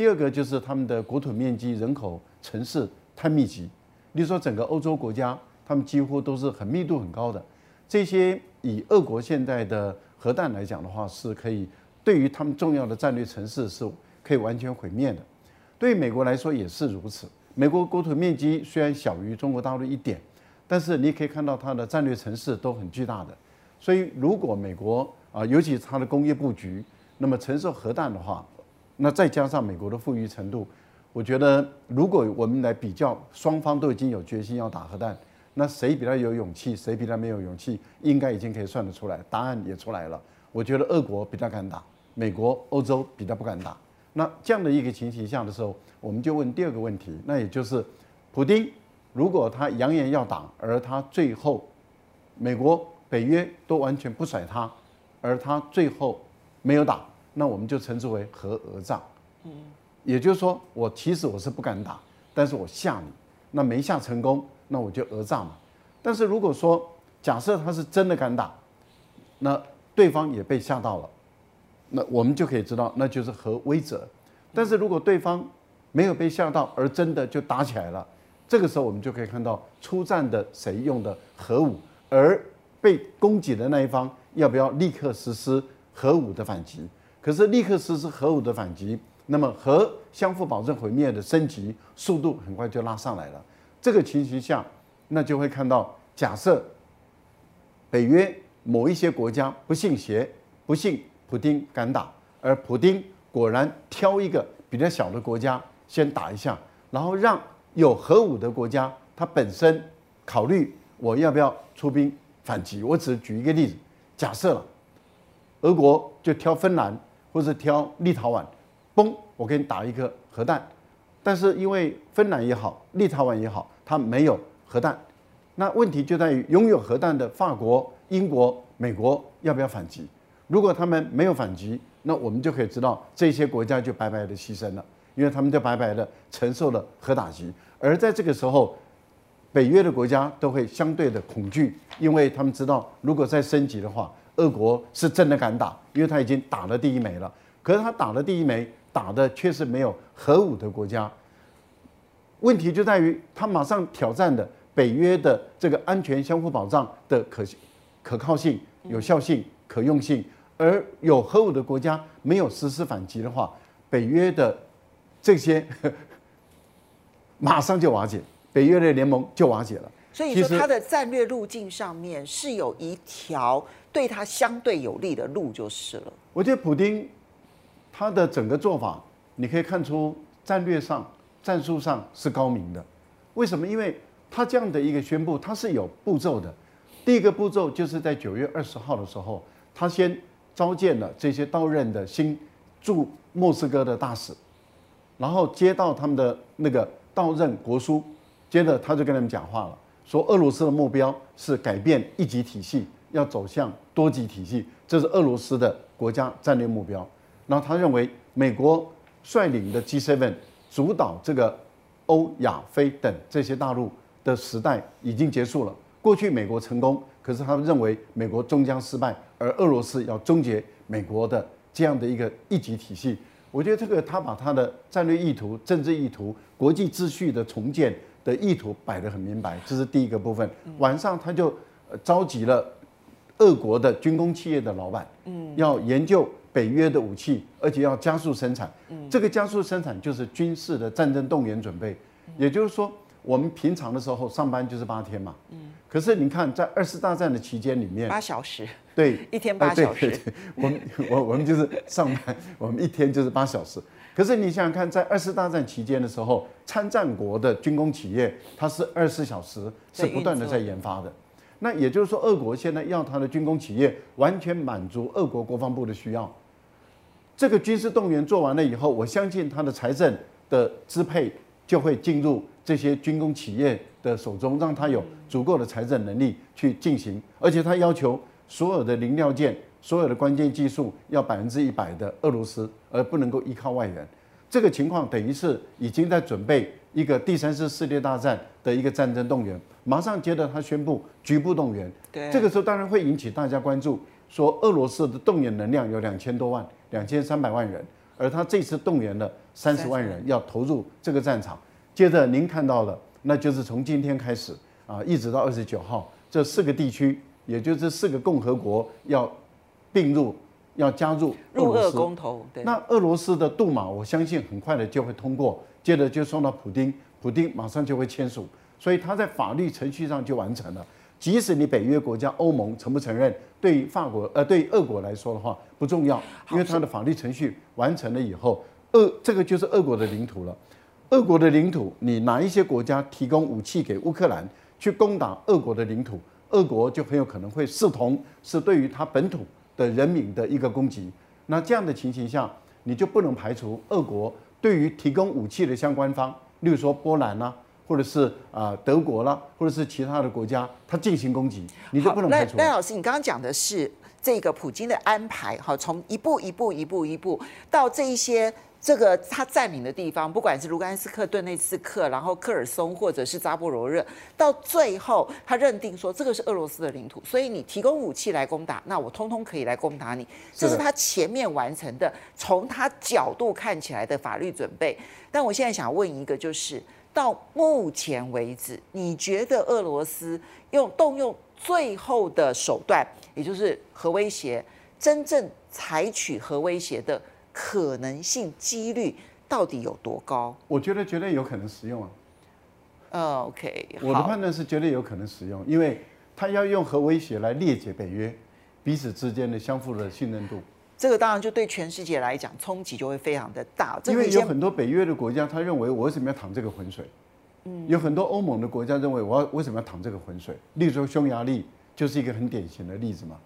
第二个就是他们的国土面积、人口、城市太密集。你说，整个欧洲国家，他们几乎都是很密度很高的。这些以俄国现在的核弹来讲的话，是可以对于他们重要的战略城市是可以完全毁灭的。对美国来说也是如此。美国国土面积虽然小于中国大陆一点，但是你可以看到它的战略城市都很巨大的。所以，如果美国啊，尤其是它的工业布局，那么承受核弹的话，那再加上美国的富裕程度，我觉得如果我们来比较，双方都已经有决心要打核弹，那谁比较有勇气，谁比较没有勇气，应该已经可以算得出来，答案也出来了。我觉得俄国比较敢打，美国、欧洲比较不敢打。那这样的一个情形下的时候，我们就问第二个问题，那也就是，普丁如果他扬言要打，而他最后，美国、北约都完全不甩他，而他最后没有打，那我们就称之为核讹诈。嗯，也就是说，我其实我是不敢打，但是我吓你，那没吓成功，那我就讹诈嘛。但是如果说假设他是真的敢打，那对方也被吓到了。那我们就可以知道，那就是核威慑。但是如果对方没有被吓到，而真的就打起来了，这个时候我们就可以看到出战的谁用的核武，而被攻击的那一方要不要立刻实施核武的反击？可是立刻实施核武的反击，那么核相互保证毁灭的升级速度很快就拉上来了。这个情形下，那就会看到，假设北约某一些国家不信邪，不信。普丁敢打，而普丁果然挑一个比较小的国家先打一下，然后让有核武的国家他本身考虑我要不要出兵反击。我只举一个例子，假设了俄国就挑芬兰或者挑立陶宛，嘣，我给你打一个核弹，但是因为芬兰也好，立陶宛也好，它没有核弹，那问题就在于拥有核弹的法国、英国、美国要不要反击？如果他们没有反击，那我们就可以知道这些国家就白白的牺牲了，因为他们就白白的承受了核打击。而在这个时候，北约的国家都会相对的恐惧，因为他们知道如果再升级的话，俄国是真的敢打，因为他已经打了第一枚了。可是他打了第一枚，打的却是没有核武的国家。问题就在于他马上挑战的北约的这个安全相互保障的可可靠性、有效性、可用性。而有核武的国家没有实施反击的话，北约的这些 马上就瓦解，北约的联盟就瓦解了。所以说，它的战略路径上面是有一条对他相对有利的路，就是了。我觉得普丁他的整个做法，你可以看出战略上、战术上是高明的。为什么？因为他这样的一个宣布，他是有步骤的。第一个步骤就是在九月二十号的时候，他先。召见了这些到任的新驻莫斯科的大使，然后接到他们的那个到任国书，接着他就跟他们讲话了，说俄罗斯的目标是改变一级体系，要走向多极体系，这是俄罗斯的国家战略目标。然后他认为，美国率领的 G7 主导这个欧亚非等这些大陆的时代已经结束了。过去美国成功，可是他们认为美国终将失败，而俄罗斯要终结美国的这样的一个一极体系。我觉得这个他把他的战略意图、政治意图、国际秩序的重建的意图摆得很明白，这是第一个部分。晚上他就召集了俄国的军工企业的老板，嗯，要研究北约的武器，而且要加速生产。嗯。这个加速生产就是军事的战争动员准备，也就是说。我们平常的时候上班就是八天嘛，嗯，可是你看在二次大战的期间里面，八小时，对，一天八小时，我们我我们就是上班，我们一天就是八小时。可是你想想看，在二次大战期间的时候，参战国的军工企业，它是二十四小时是不断的在研发的。那也就是说，俄国现在要它的军工企业完全满足俄国国防部的需要。这个军事动员做完了以后，我相信它的财政的支配就会进入。这些军工企业的手中，让他有足够的财政能力去进行，而且他要求所有的零料件、所有的关键技术要百分之一百的俄罗斯，而不能够依靠外援。这个情况等于是已经在准备一个第三次世界大战的一个战争动员，马上接着他宣布局部动员。对，这个时候当然会引起大家关注，说俄罗斯的动员能量有两千多万、两千三百万人，而他这次动员了三十万人要投入这个战场。接着您看到了，那就是从今天开始啊，一直到二十九号，这四个地区，也就是四个共和国要并入，要加入入俄公投。对。那俄罗斯的杜马，我相信很快的就会通过，接着就送到普丁，普丁马上就会签署，所以他在法律程序上就完成了。即使你北约国家欧盟承不承认，对于法国呃对于俄国来说的话不重要，因为他的法律程序完成了以后，俄这个就是俄国的领土了。俄国的领土，你哪一些国家提供武器给乌克兰去攻打俄国的领土，俄国就很有可能会视同是对于他本土的人民的一个攻击。那这样的情形下，你就不能排除俄国对于提供武器的相关方，例如说波兰啦、啊，或者是啊德国啦、啊，或者是其他的国家，他进行攻击，你就不能排除。赖老师，你刚刚讲的是这个普京的安排，哈，从一步一步一步一步到这一些。这个他占领的地方，不管是卢甘斯克、顿内茨克，然后克尔松，或者是扎波罗热，到最后他认定说这个是俄罗斯的领土，所以你提供武器来攻打，那我通通可以来攻打你。这是他前面完成的，从他角度看起来的法律准备。但我现在想问一个，就是到目前为止，你觉得俄罗斯用动用最后的手段，也就是核威胁，真正采取核威胁的？可能性几率到底有多高？我觉得绝对有可能使用啊。呃，OK，我的判断是绝对有可能使用，因为他要用核威胁来裂解北约彼此之间的相互的信任度。这个当然就对全世界来讲冲击就会非常的大。因为有很多北约的国家，他认为我为什么要淌这个浑水？嗯，有很多欧盟的国家认为我要为什么要淌这个浑水？例如说匈牙利就是一个很典型的例子嘛。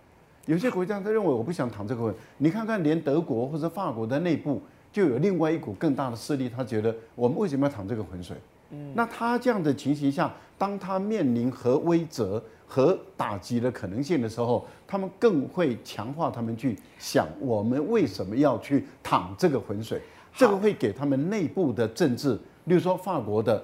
有些国家他认为我不想淌这个浑，你看看连德国或者法国的内部就有另外一股更大的势力，他觉得我们为什么要淌这个浑水？嗯，那他这样的情形下，当他面临核威慑和打击的可能性的时候，他们更会强化他们去想我们为什么要去淌这个浑水？这个会给他们内部的政治，例如说法国的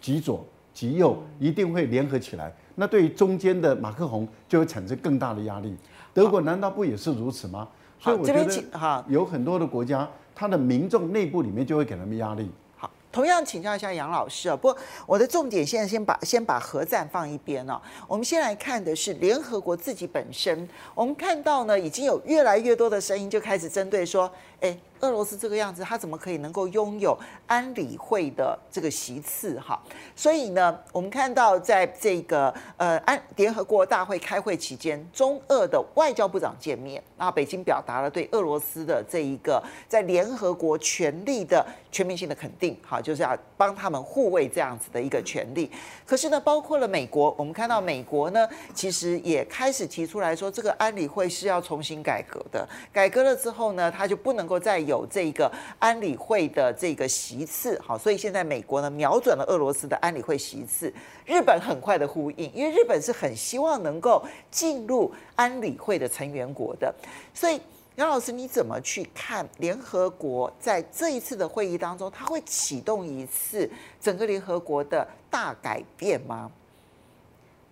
极左极右一定会联合起来，那对于中间的马克宏就会产生更大的压力。德国难道不也是如此吗？所以我觉得哈，有很多的国家，它的民众内部里面就会给他们压力。好，同样请教一下杨老师啊，不过我的重点现在先把先把核战放一边哦，我们先来看的是联合国自己本身，我们看到呢，已经有越来越多的声音就开始针对说，哎。俄罗斯这个样子，他怎么可以能够拥有安理会的这个席次？哈，所以呢，我们看到在这个呃安联合国大会开会期间，中俄的外交部长见面，那北京表达了对俄罗斯的这一个在联合国权力的全面性的肯定。哈，就是要帮他们护卫这样子的一个权利。可是呢，包括了美国，我们看到美国呢，其实也开始提出来说，这个安理会是要重新改革的。改革了之后呢，他就不能够再有有这个安理会的这个席次。好，所以现在美国呢，瞄准了俄罗斯的安理会席次。日本很快的呼应，因为日本是很希望能够进入安理会的成员国的，所以。杨老师，你怎么去看联合国在这一次的会议当中，它会启动一次整个联合国的大改变吗？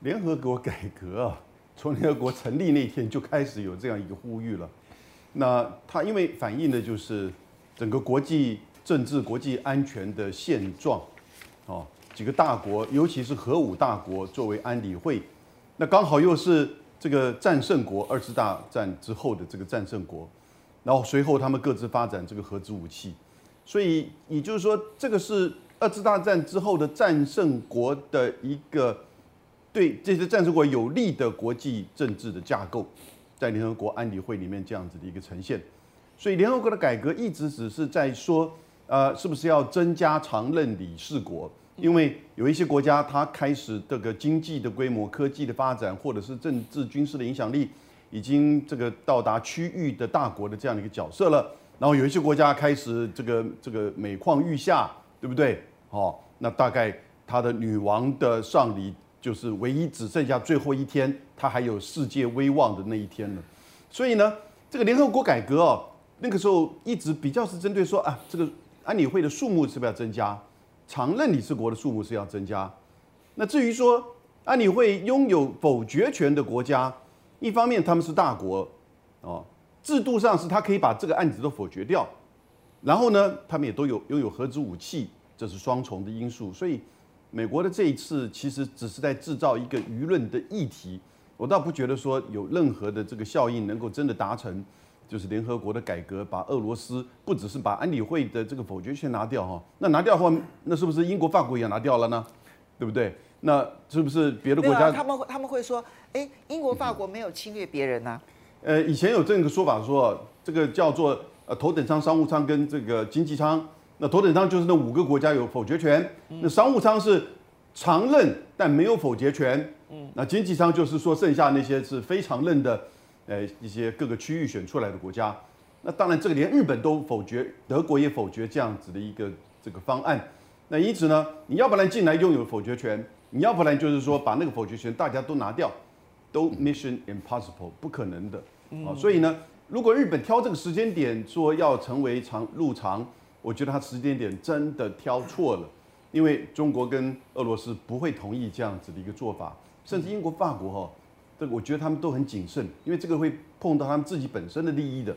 联合国改革啊，从联合国成立那天就开始有这样一个呼吁了。那它因为反映的就是整个国际政治、国际安全的现状，哦，几个大国，尤其是核武大国作为安理会，那刚好又是。这个战胜国，二次大战之后的这个战胜国，然后随后他们各自发展这个核子武器，所以也就是说，这个是二次大战之后的战胜国的一个对这些战胜国有利的国际政治的架构，在联合国安理会里面这样子的一个呈现。所以联合国的改革一直只是在说，呃，是不是要增加常任理事国？因为有一些国家，它开始这个经济的规模、科技的发展，或者是政治军事的影响力，已经这个到达区域的大国的这样的一个角色了。然后有一些国家开始这个这个每况愈下，对不对？哦，那大概他的女王的上礼就是唯一只剩下最后一天，他还有世界威望的那一天了。所以呢，这个联合国改革哦，那个时候一直比较是针对说啊，这个安理会的数目是不是要增加？常任理事国的数目是要增加，那至于说安理会拥有否决权的国家，一方面他们是大国，哦，制度上是他可以把这个案子都否决掉，然后呢，他们也都有拥有核子武器，这是双重的因素，所以美国的这一次其实只是在制造一个舆论的议题，我倒不觉得说有任何的这个效应能够真的达成。就是联合国的改革，把俄罗斯不只是把安理会的这个否决权拿掉哈，那拿掉的话，那是不是英国、法国也拿掉了呢？对不对？那是不是别的国家？他们他们会说，哎，英国、法国没有侵略别人呐？呃，以前有这个说法说，这个叫做呃头等舱、商务舱跟这个经济舱。那头等舱就是那五个国家有否决权，那商务舱是常任但没有否决权。嗯，那经济舱就是说剩下那些是非常任的。呃，一些各个区域选出来的国家，那当然这个连日本都否决，德国也否决这样子的一个这个方案。那因此呢，你要不然进来拥有否决权，你要不然就是说把那个否决权大家都拿掉，都 mission impossible 不可能的啊。所以呢，如果日本挑这个时间点说要成为常入常，我觉得他时间点真的挑错了，因为中国跟俄罗斯不会同意这样子的一个做法，甚至英国、法国哈。这个我觉得他们都很谨慎，因为这个会碰到他们自己本身的利益的。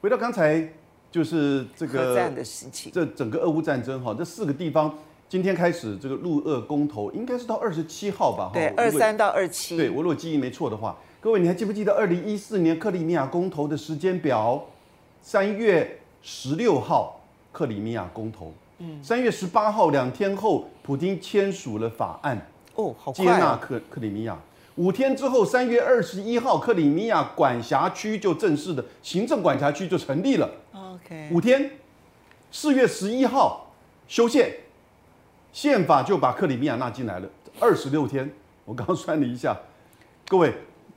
回到刚才，就是这个战的事情，这整个俄乌战争哈，这四个地方今天开始这个陆俄公投，应该是到二十七号吧？对，二三到二七。对，我如果记忆没错的话，各位你还记不记得二零一四年克里米亚公投的时间表？三月十六号克里米亚公投，嗯，三月十八号两天后，普京签署了法案，哦，好接纳克克里米亚。五天之后，三月二十一号，克里米亚管辖区就正式的行政管辖区就成立了。OK，五天，四月十一号修宪，宪法就把克里米亚纳进来了。二十六天，我刚刚算了一下，各位，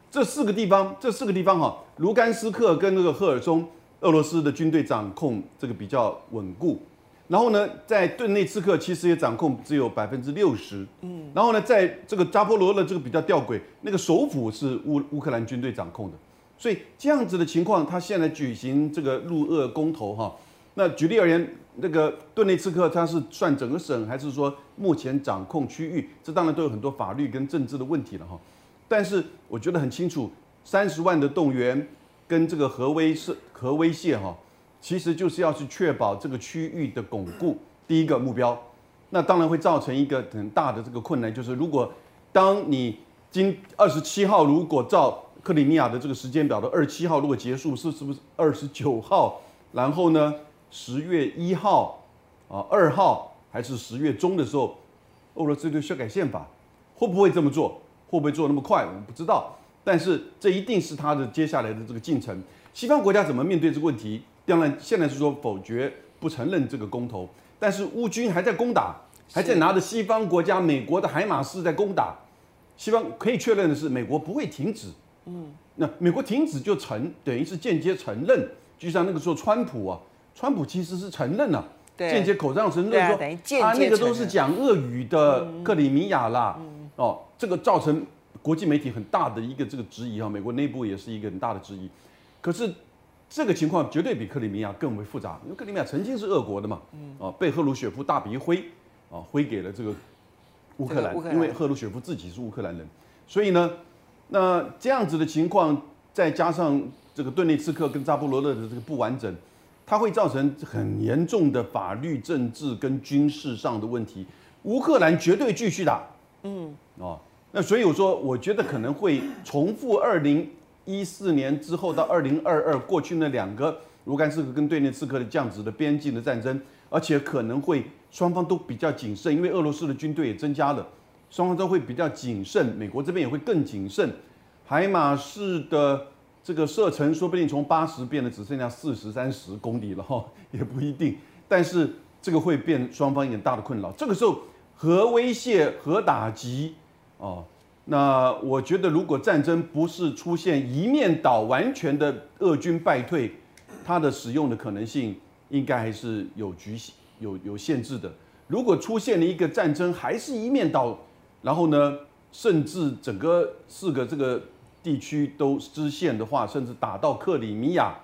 这四个地方，这四个地方哈，卢甘斯克跟那个赫尔松，俄罗斯的军队掌控这个比较稳固。然后呢，在顿内茨克其实也掌控只有百分之六十。嗯。然后呢，在这个扎波罗的这个比较吊诡，那个首府是乌乌克兰军队掌控的，所以这样子的情况，他现在举行这个入俄公投哈。那举例而言，那个顿内茨克它是算整个省，还是说目前掌控区域？这当然都有很多法律跟政治的问题了哈。但是我觉得很清楚，三十万的动员跟这个核威慑核威胁哈。其实就是要去确保这个区域的巩固，第一个目标，那当然会造成一个很大的这个困难，就是如果当你今二十七号如果照克里米亚的这个时间表的二十七号如果结束，是是不是二十九号？然后呢，十月一号啊二号还是十月中的时候，俄罗斯就修改宪法，会不会这么做？会不会做那么快？我们不知道，但是这一定是他的接下来的这个进程。西方国家怎么面对这个问题？当然，现在是说否决不承认这个公投，但是乌军还在攻打，还在拿着西方国家美国的海马斯在攻打。西方可以确认的是，美国不会停止。嗯，那美国停止就承等于是间接承认，就像那个时候川普啊，川普其实是承认了、间接口上承认说啊，啊，那个都是讲俄语的克里米亚啦，嗯、哦，这个造成国际媒体很大的一个这个质疑啊，美国内部也是一个很大的质疑。可是这个情况绝对比克里米亚更为复杂，因为克里米亚曾经是俄国的嘛，啊，被赫鲁雪夫大笔一挥，啊，挥给了这个乌克兰，因为赫鲁雪夫自己是乌克兰人，所以呢。那这样子的情况，再加上这个顿内茨克跟扎波罗热的这个不完整，它会造成很严重的法律、政治跟军事上的问题。乌克兰绝对继续打，嗯，哦，那所以我说，我觉得可能会重复二零一四年之后到二零二二过去那两个卢甘斯克跟顿内茨克的这样子的边境的战争，而且可能会双方都比较谨慎，因为俄罗斯的军队也增加了。双方都会比较谨慎，美国这边也会更谨慎。海马式的这个射程说不定从八十变得只剩下四十三十公里了哈，也不一定。但是这个会变双方一个大的困扰。这个时候核威胁、核打击哦，那我觉得如果战争不是出现一面倒、完全的俄军败退，它的使用的可能性应该还是有局限、有有限制的。如果出现了一个战争，还是一面倒。然后呢，甚至整个四个这个地区都失陷的话，甚至打到克里米亚，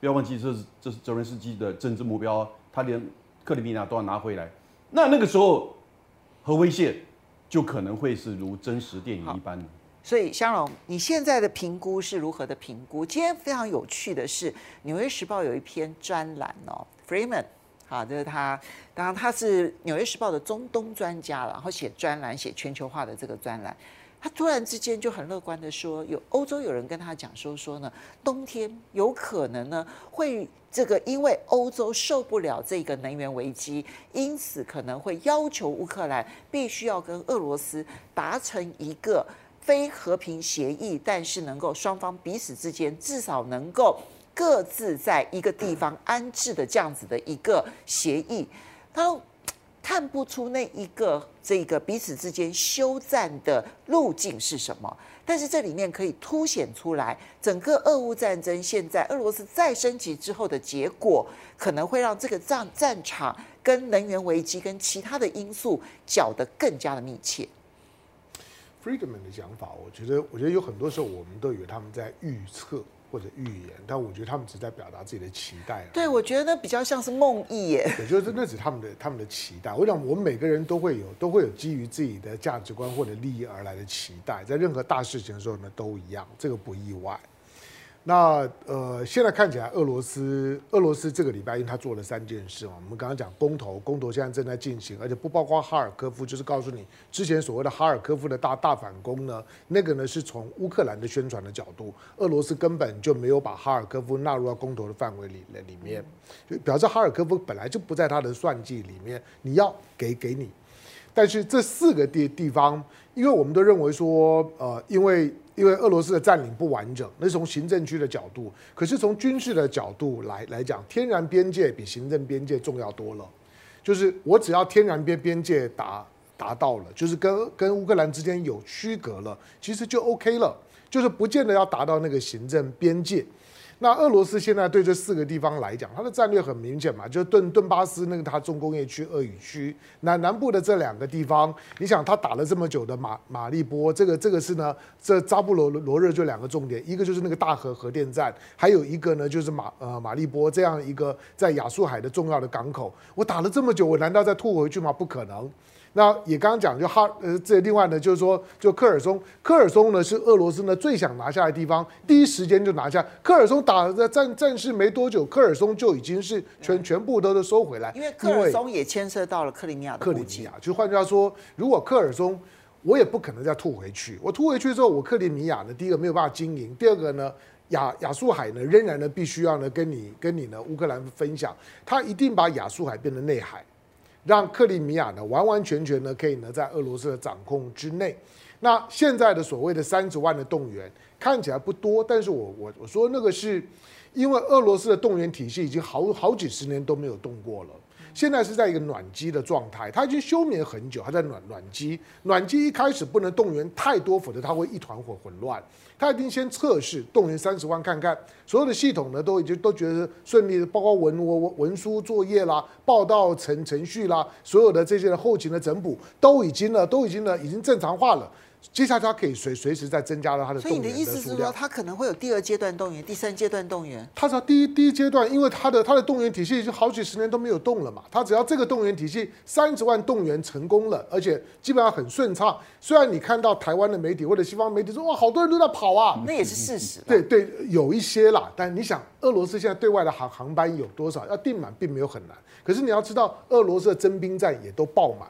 不要忘记这是这是泽连斯基的政治目标，他连克里米亚都要拿回来。那那个时候核威胁就可能会是如真实电影一般。所以香龙，你现在的评估是如何的评估？今天非常有趣的是，《纽约时报》有一篇专栏哦，Freeman。好，就是他，当然他是《纽约时报》的中东专家了，然后写专栏，写全球化的这个专栏。他突然之间就很乐观的说，有欧洲有人跟他讲说说呢，冬天有可能呢会这个因为欧洲受不了这个能源危机，因此可能会要求乌克兰必须要跟俄罗斯达成一个非和平协议，但是能够双方彼此之间至少能够。各自在一个地方安置的这样子的一个协议，他看不出那一个这个彼此之间休战的路径是什么。但是这里面可以凸显出来，整个俄乌战争现在俄罗斯再升级之后的结果，可能会让这个战战场跟能源危机跟其他的因素搅得更加的密切。Friedman 的讲法，我觉得，我觉得有很多时候我们都以为他们在预测。或者预言，但我觉得他们只在表达自己的期待。对，我觉得那比较像是梦呓耶。也就是那只是他们的他们的期待。我想，我们每个人都会有都会有基于自己的价值观或者利益而来的期待，在任何大事情的时候呢，都一样，这个不意外。那呃，现在看起来，俄罗斯俄罗斯这个礼拜因为他做了三件事嘛，我们刚刚讲公投，公投现在正在进行，而且不包括哈尔科夫，就是告诉你之前所谓的哈尔科夫的大大反攻呢，那个呢是从乌克兰的宣传的角度，俄罗斯根本就没有把哈尔科夫纳入到公投的范围里里面，就表示哈尔科夫本来就不在他的算计里面，你要给给你，但是这四个地地方，因为我们都认为说，呃，因为。因为俄罗斯的占领不完整，那是从行政区的角度。可是从军事的角度来来讲，天然边界比行政边界重要多了。就是我只要天然边边界达达到了，就是跟跟乌克兰之间有区隔了，其实就 OK 了，就是不见得要达到那个行政边界。那俄罗斯现在对这四个地方来讲，它的战略很明显嘛，就是顿顿巴斯那个它重工业区、俄语区，那南部的这两个地方，你想他打了这么久的马马利波，这个这个是呢，这扎布罗罗热就两个重点，一个就是那个大河核电站，还有一个呢就是马呃马利波这样一个在亚速海的重要的港口，我打了这么久，我难道再吐回去吗？不可能。那也刚刚讲，就哈呃，这另外呢，就是说，就科尔松，科尔松呢是俄罗斯呢最想拿下的地方，第一时间就拿下。科尔松打的战战事没多久，科尔松就已经是全全部都都收回来。因为科尔松也牵涉到了克里米亚的。克里米亚，就换句话说，如果科尔松，我也不可能再吐回去。我吐回去之后，我克里米亚呢，第一个没有办法经营，第二个呢，亚亚速海呢，仍然呢必须要呢跟你跟你呢乌克兰分享，他一定把亚速海变成内海。让克里米亚呢完完全全呢可以呢在俄罗斯的掌控之内。那现在的所谓的三十万的动员看起来不多，但是我我我说那个是因为俄罗斯的动员体系已经好好几十年都没有动过了。现在是在一个暖机的状态，它已经休眠很久，还在暖暖机。暖机一开始不能动员太多，否则它会一团混混乱。他一定先测试动员三十万看看，所有的系统呢都已经都觉得顺利，包括文文文书作业啦、报道程程序啦，所有的这些的后勤的整补都已经呢都已经呢已经正常化了。接下来他可以随随时再增加了他的动员的。所以你的意思是说，他可能会有第二阶段动员、第三阶段动员？他说第一第一阶段，因为他的他的动员体系已经好几十年都没有动了嘛，他只要这个动员体系三十万动员成功了，而且基本上很顺畅。虽然你看到台湾的媒体或者西方媒体说哇，好多人都在跑啊，那也是事实。对对，有一些啦，但你想，俄罗斯现在对外的航航班有多少？要订满并没有很难。可是你要知道，俄罗斯的征兵站也都爆满。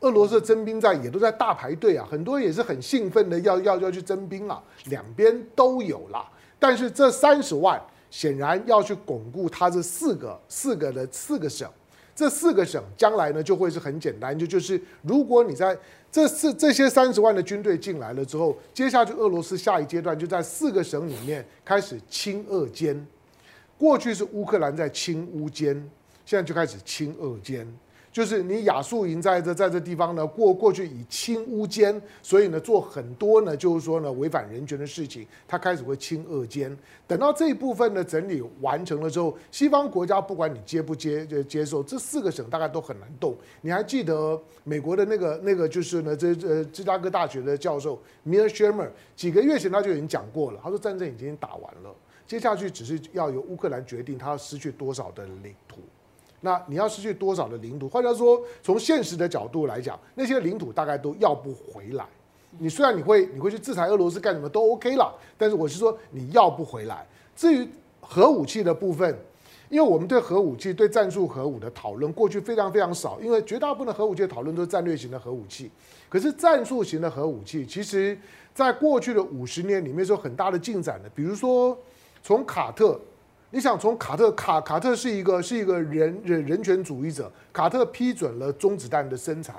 俄罗斯的征兵站也都在大排队啊，很多人也是很兴奋的要要要去征兵啊，两边都有啦。但是这三十万显然要去巩固他这四个四个的四个省，这四个省将来呢就会是很简单，就就是如果你在这四这些三十万的军队进来了之后，接下去俄罗斯下一阶段就在四个省里面开始清俄奸，过去是乌克兰在清乌奸，现在就开始清俄奸。就是你亚速营在这在这地方呢，过过去以清乌奸，所以呢做很多呢，就是说呢违反人权的事情，他开始会清恶奸。等到这一部分的整理完成了之后，西方国家不管你接不接就接受，这四个省大概都很难动。你还记得美国的那个那个就是呢这呃芝加哥大学的教授米尔谢尔几个月前他就已经讲过了，他说战争已经打完了，接下去只是要由乌克兰决定他要失去多少的领土。那你要失去多少的领土？或者说，从现实的角度来讲，那些领土大概都要不回来。你虽然你会你会去制裁俄罗斯干什么都 OK 了，但是我是说你要不回来。至于核武器的部分，因为我们对核武器、对战术核武的讨论过去非常非常少，因为绝大部分的核武器的讨论都是战略型的核武器。可是战术型的核武器，其实在过去的五十年里面是有很大的进展的。比如说从卡特。你想从卡特卡卡特是一个是一个人人人权主义者，卡特批准了中子弹的生产，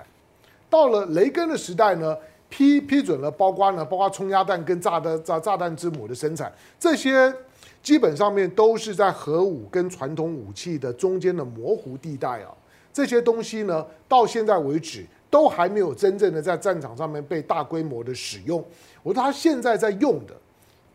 到了雷根的时代呢，批批准了包括呢包括冲压弹跟炸的炸炸弹之母的生产，这些基本上面都是在核武跟传统武器的中间的模糊地带啊，这些东西呢到现在为止都还没有真正的在战场上面被大规模的使用。我说他现在在用的，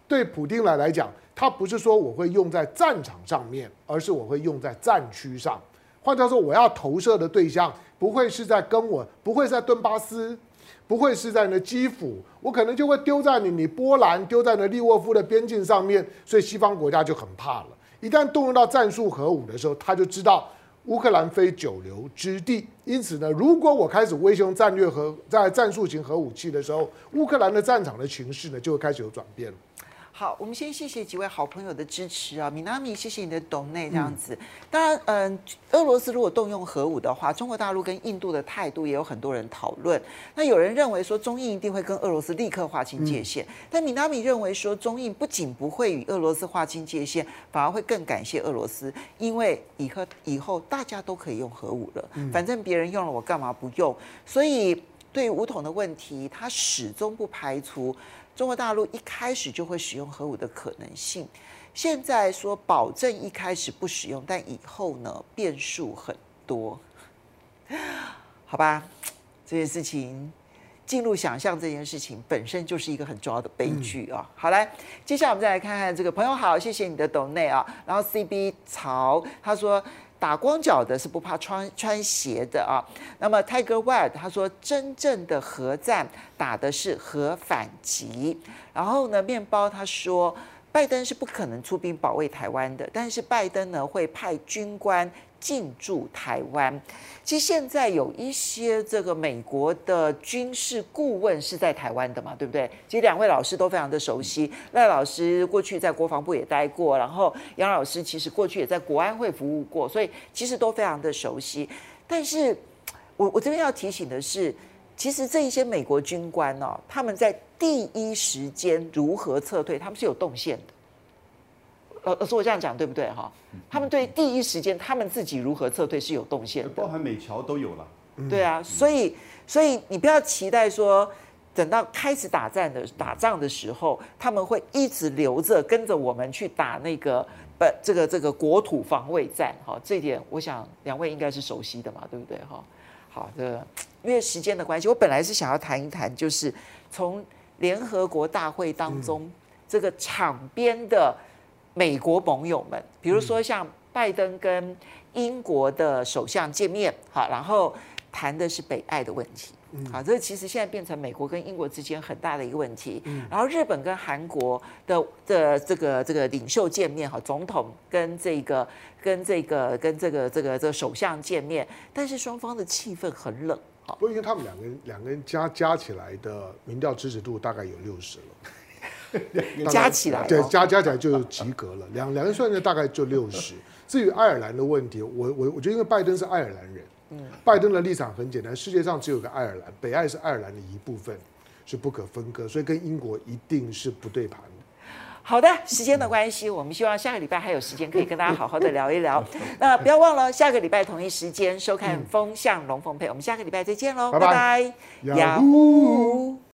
对普丁来来讲。它不是说我会用在战场上面，而是我会用在战区上。换句话说，我要投射的对象不会是在跟我，不会在顿巴斯，不会是在那基辅，我可能就会丢在你你波兰，丢在那利沃夫的边境上面。所以西方国家就很怕了。一旦动用到战术核武的时候，他就知道乌克兰非久留之地。因此呢，如果我开始威胁战略核在战术型核武器的时候，乌克兰的战场的情势呢就会开始有转变了。好，我们先谢谢几位好朋友的支持啊，米娜米，谢谢你的懂内这样子。当然，嗯，俄罗斯如果动用核武的话，中国大陆跟印度的态度也有很多人讨论。那有人认为说，中印一定会跟俄罗斯立刻划清界限，但米娜米认为说，中印不仅不会与俄罗斯划清界限，反而会更感谢俄罗斯，因为以后以后大家都可以用核武了，反正别人用了，我干嘛不用？所以对于武统的问题，他始终不排除。中国大陆一开始就会使用核武的可能性，现在说保证一开始不使用，但以后呢变数很多，好吧？这件事情进入想象，这件事情本身就是一个很重要的悲剧啊！好，来，接下来我们再来看看这个朋友好，谢谢你的斗内啊，然后 CB 曹他说。打光脚的是不怕穿穿鞋的啊。那么 Tiger Wild 他说，真正的核战打的是核反击。然后呢，面包他说，拜登是不可能出兵保卫台湾的，但是拜登呢会派军官。进驻台湾，其实现在有一些这个美国的军事顾问是在台湾的嘛，对不对？其实两位老师都非常的熟悉，赖老师过去在国防部也待过，然后杨老师其实过去也在国安会服务过，所以其实都非常的熟悉。但是我我这边要提醒的是，其实这一些美国军官哦，他们在第一时间如何撤退，他们是有动线的。呃，老师，我这样讲对不对哈？他们对第一时间他们自己如何撤退是有动线的，包含美侨都有了。对啊，所以所以你不要期待说等到开始打战的打仗的时候，他们会一直留着跟着我们去打那个不这个这个国土防卫战。哈，这一点我想两位应该是熟悉的嘛，对不对？哈，好的，因为时间的关系，我本来是想要谈一谈，就是从联合国大会当中这个场边的美国盟友们，比如说像拜登跟英国的首相见面，好，然后谈的是北爱的问题。好，这其实现在变成美国跟英国之间很大的一个问题。然后日本跟韩国的的这个这个领袖见面，哈，总统跟这个跟这个跟这个这个这个首相见面，但是双方的气氛很冷。好，不，因为他们两个人两个人加加起来的民调支持度大概有六十了，加起来对加加起来就及格了。两两人算的大概就六十。至于爱尔兰的问题，我我我觉得因为拜登是爱尔兰人。嗯拜登的立场很简单，世界上只有个爱尔兰，北爱是爱尔兰的一部分，是不可分割，所以跟英国一定是不对盘的。好的，时间的关系，我们希望下个礼拜还有时间可以跟大家好好的聊一聊。那不要忘了下个礼拜同一时间收看《风向龙凤配》，我们下个礼拜再见喽，拜拜。雅虎。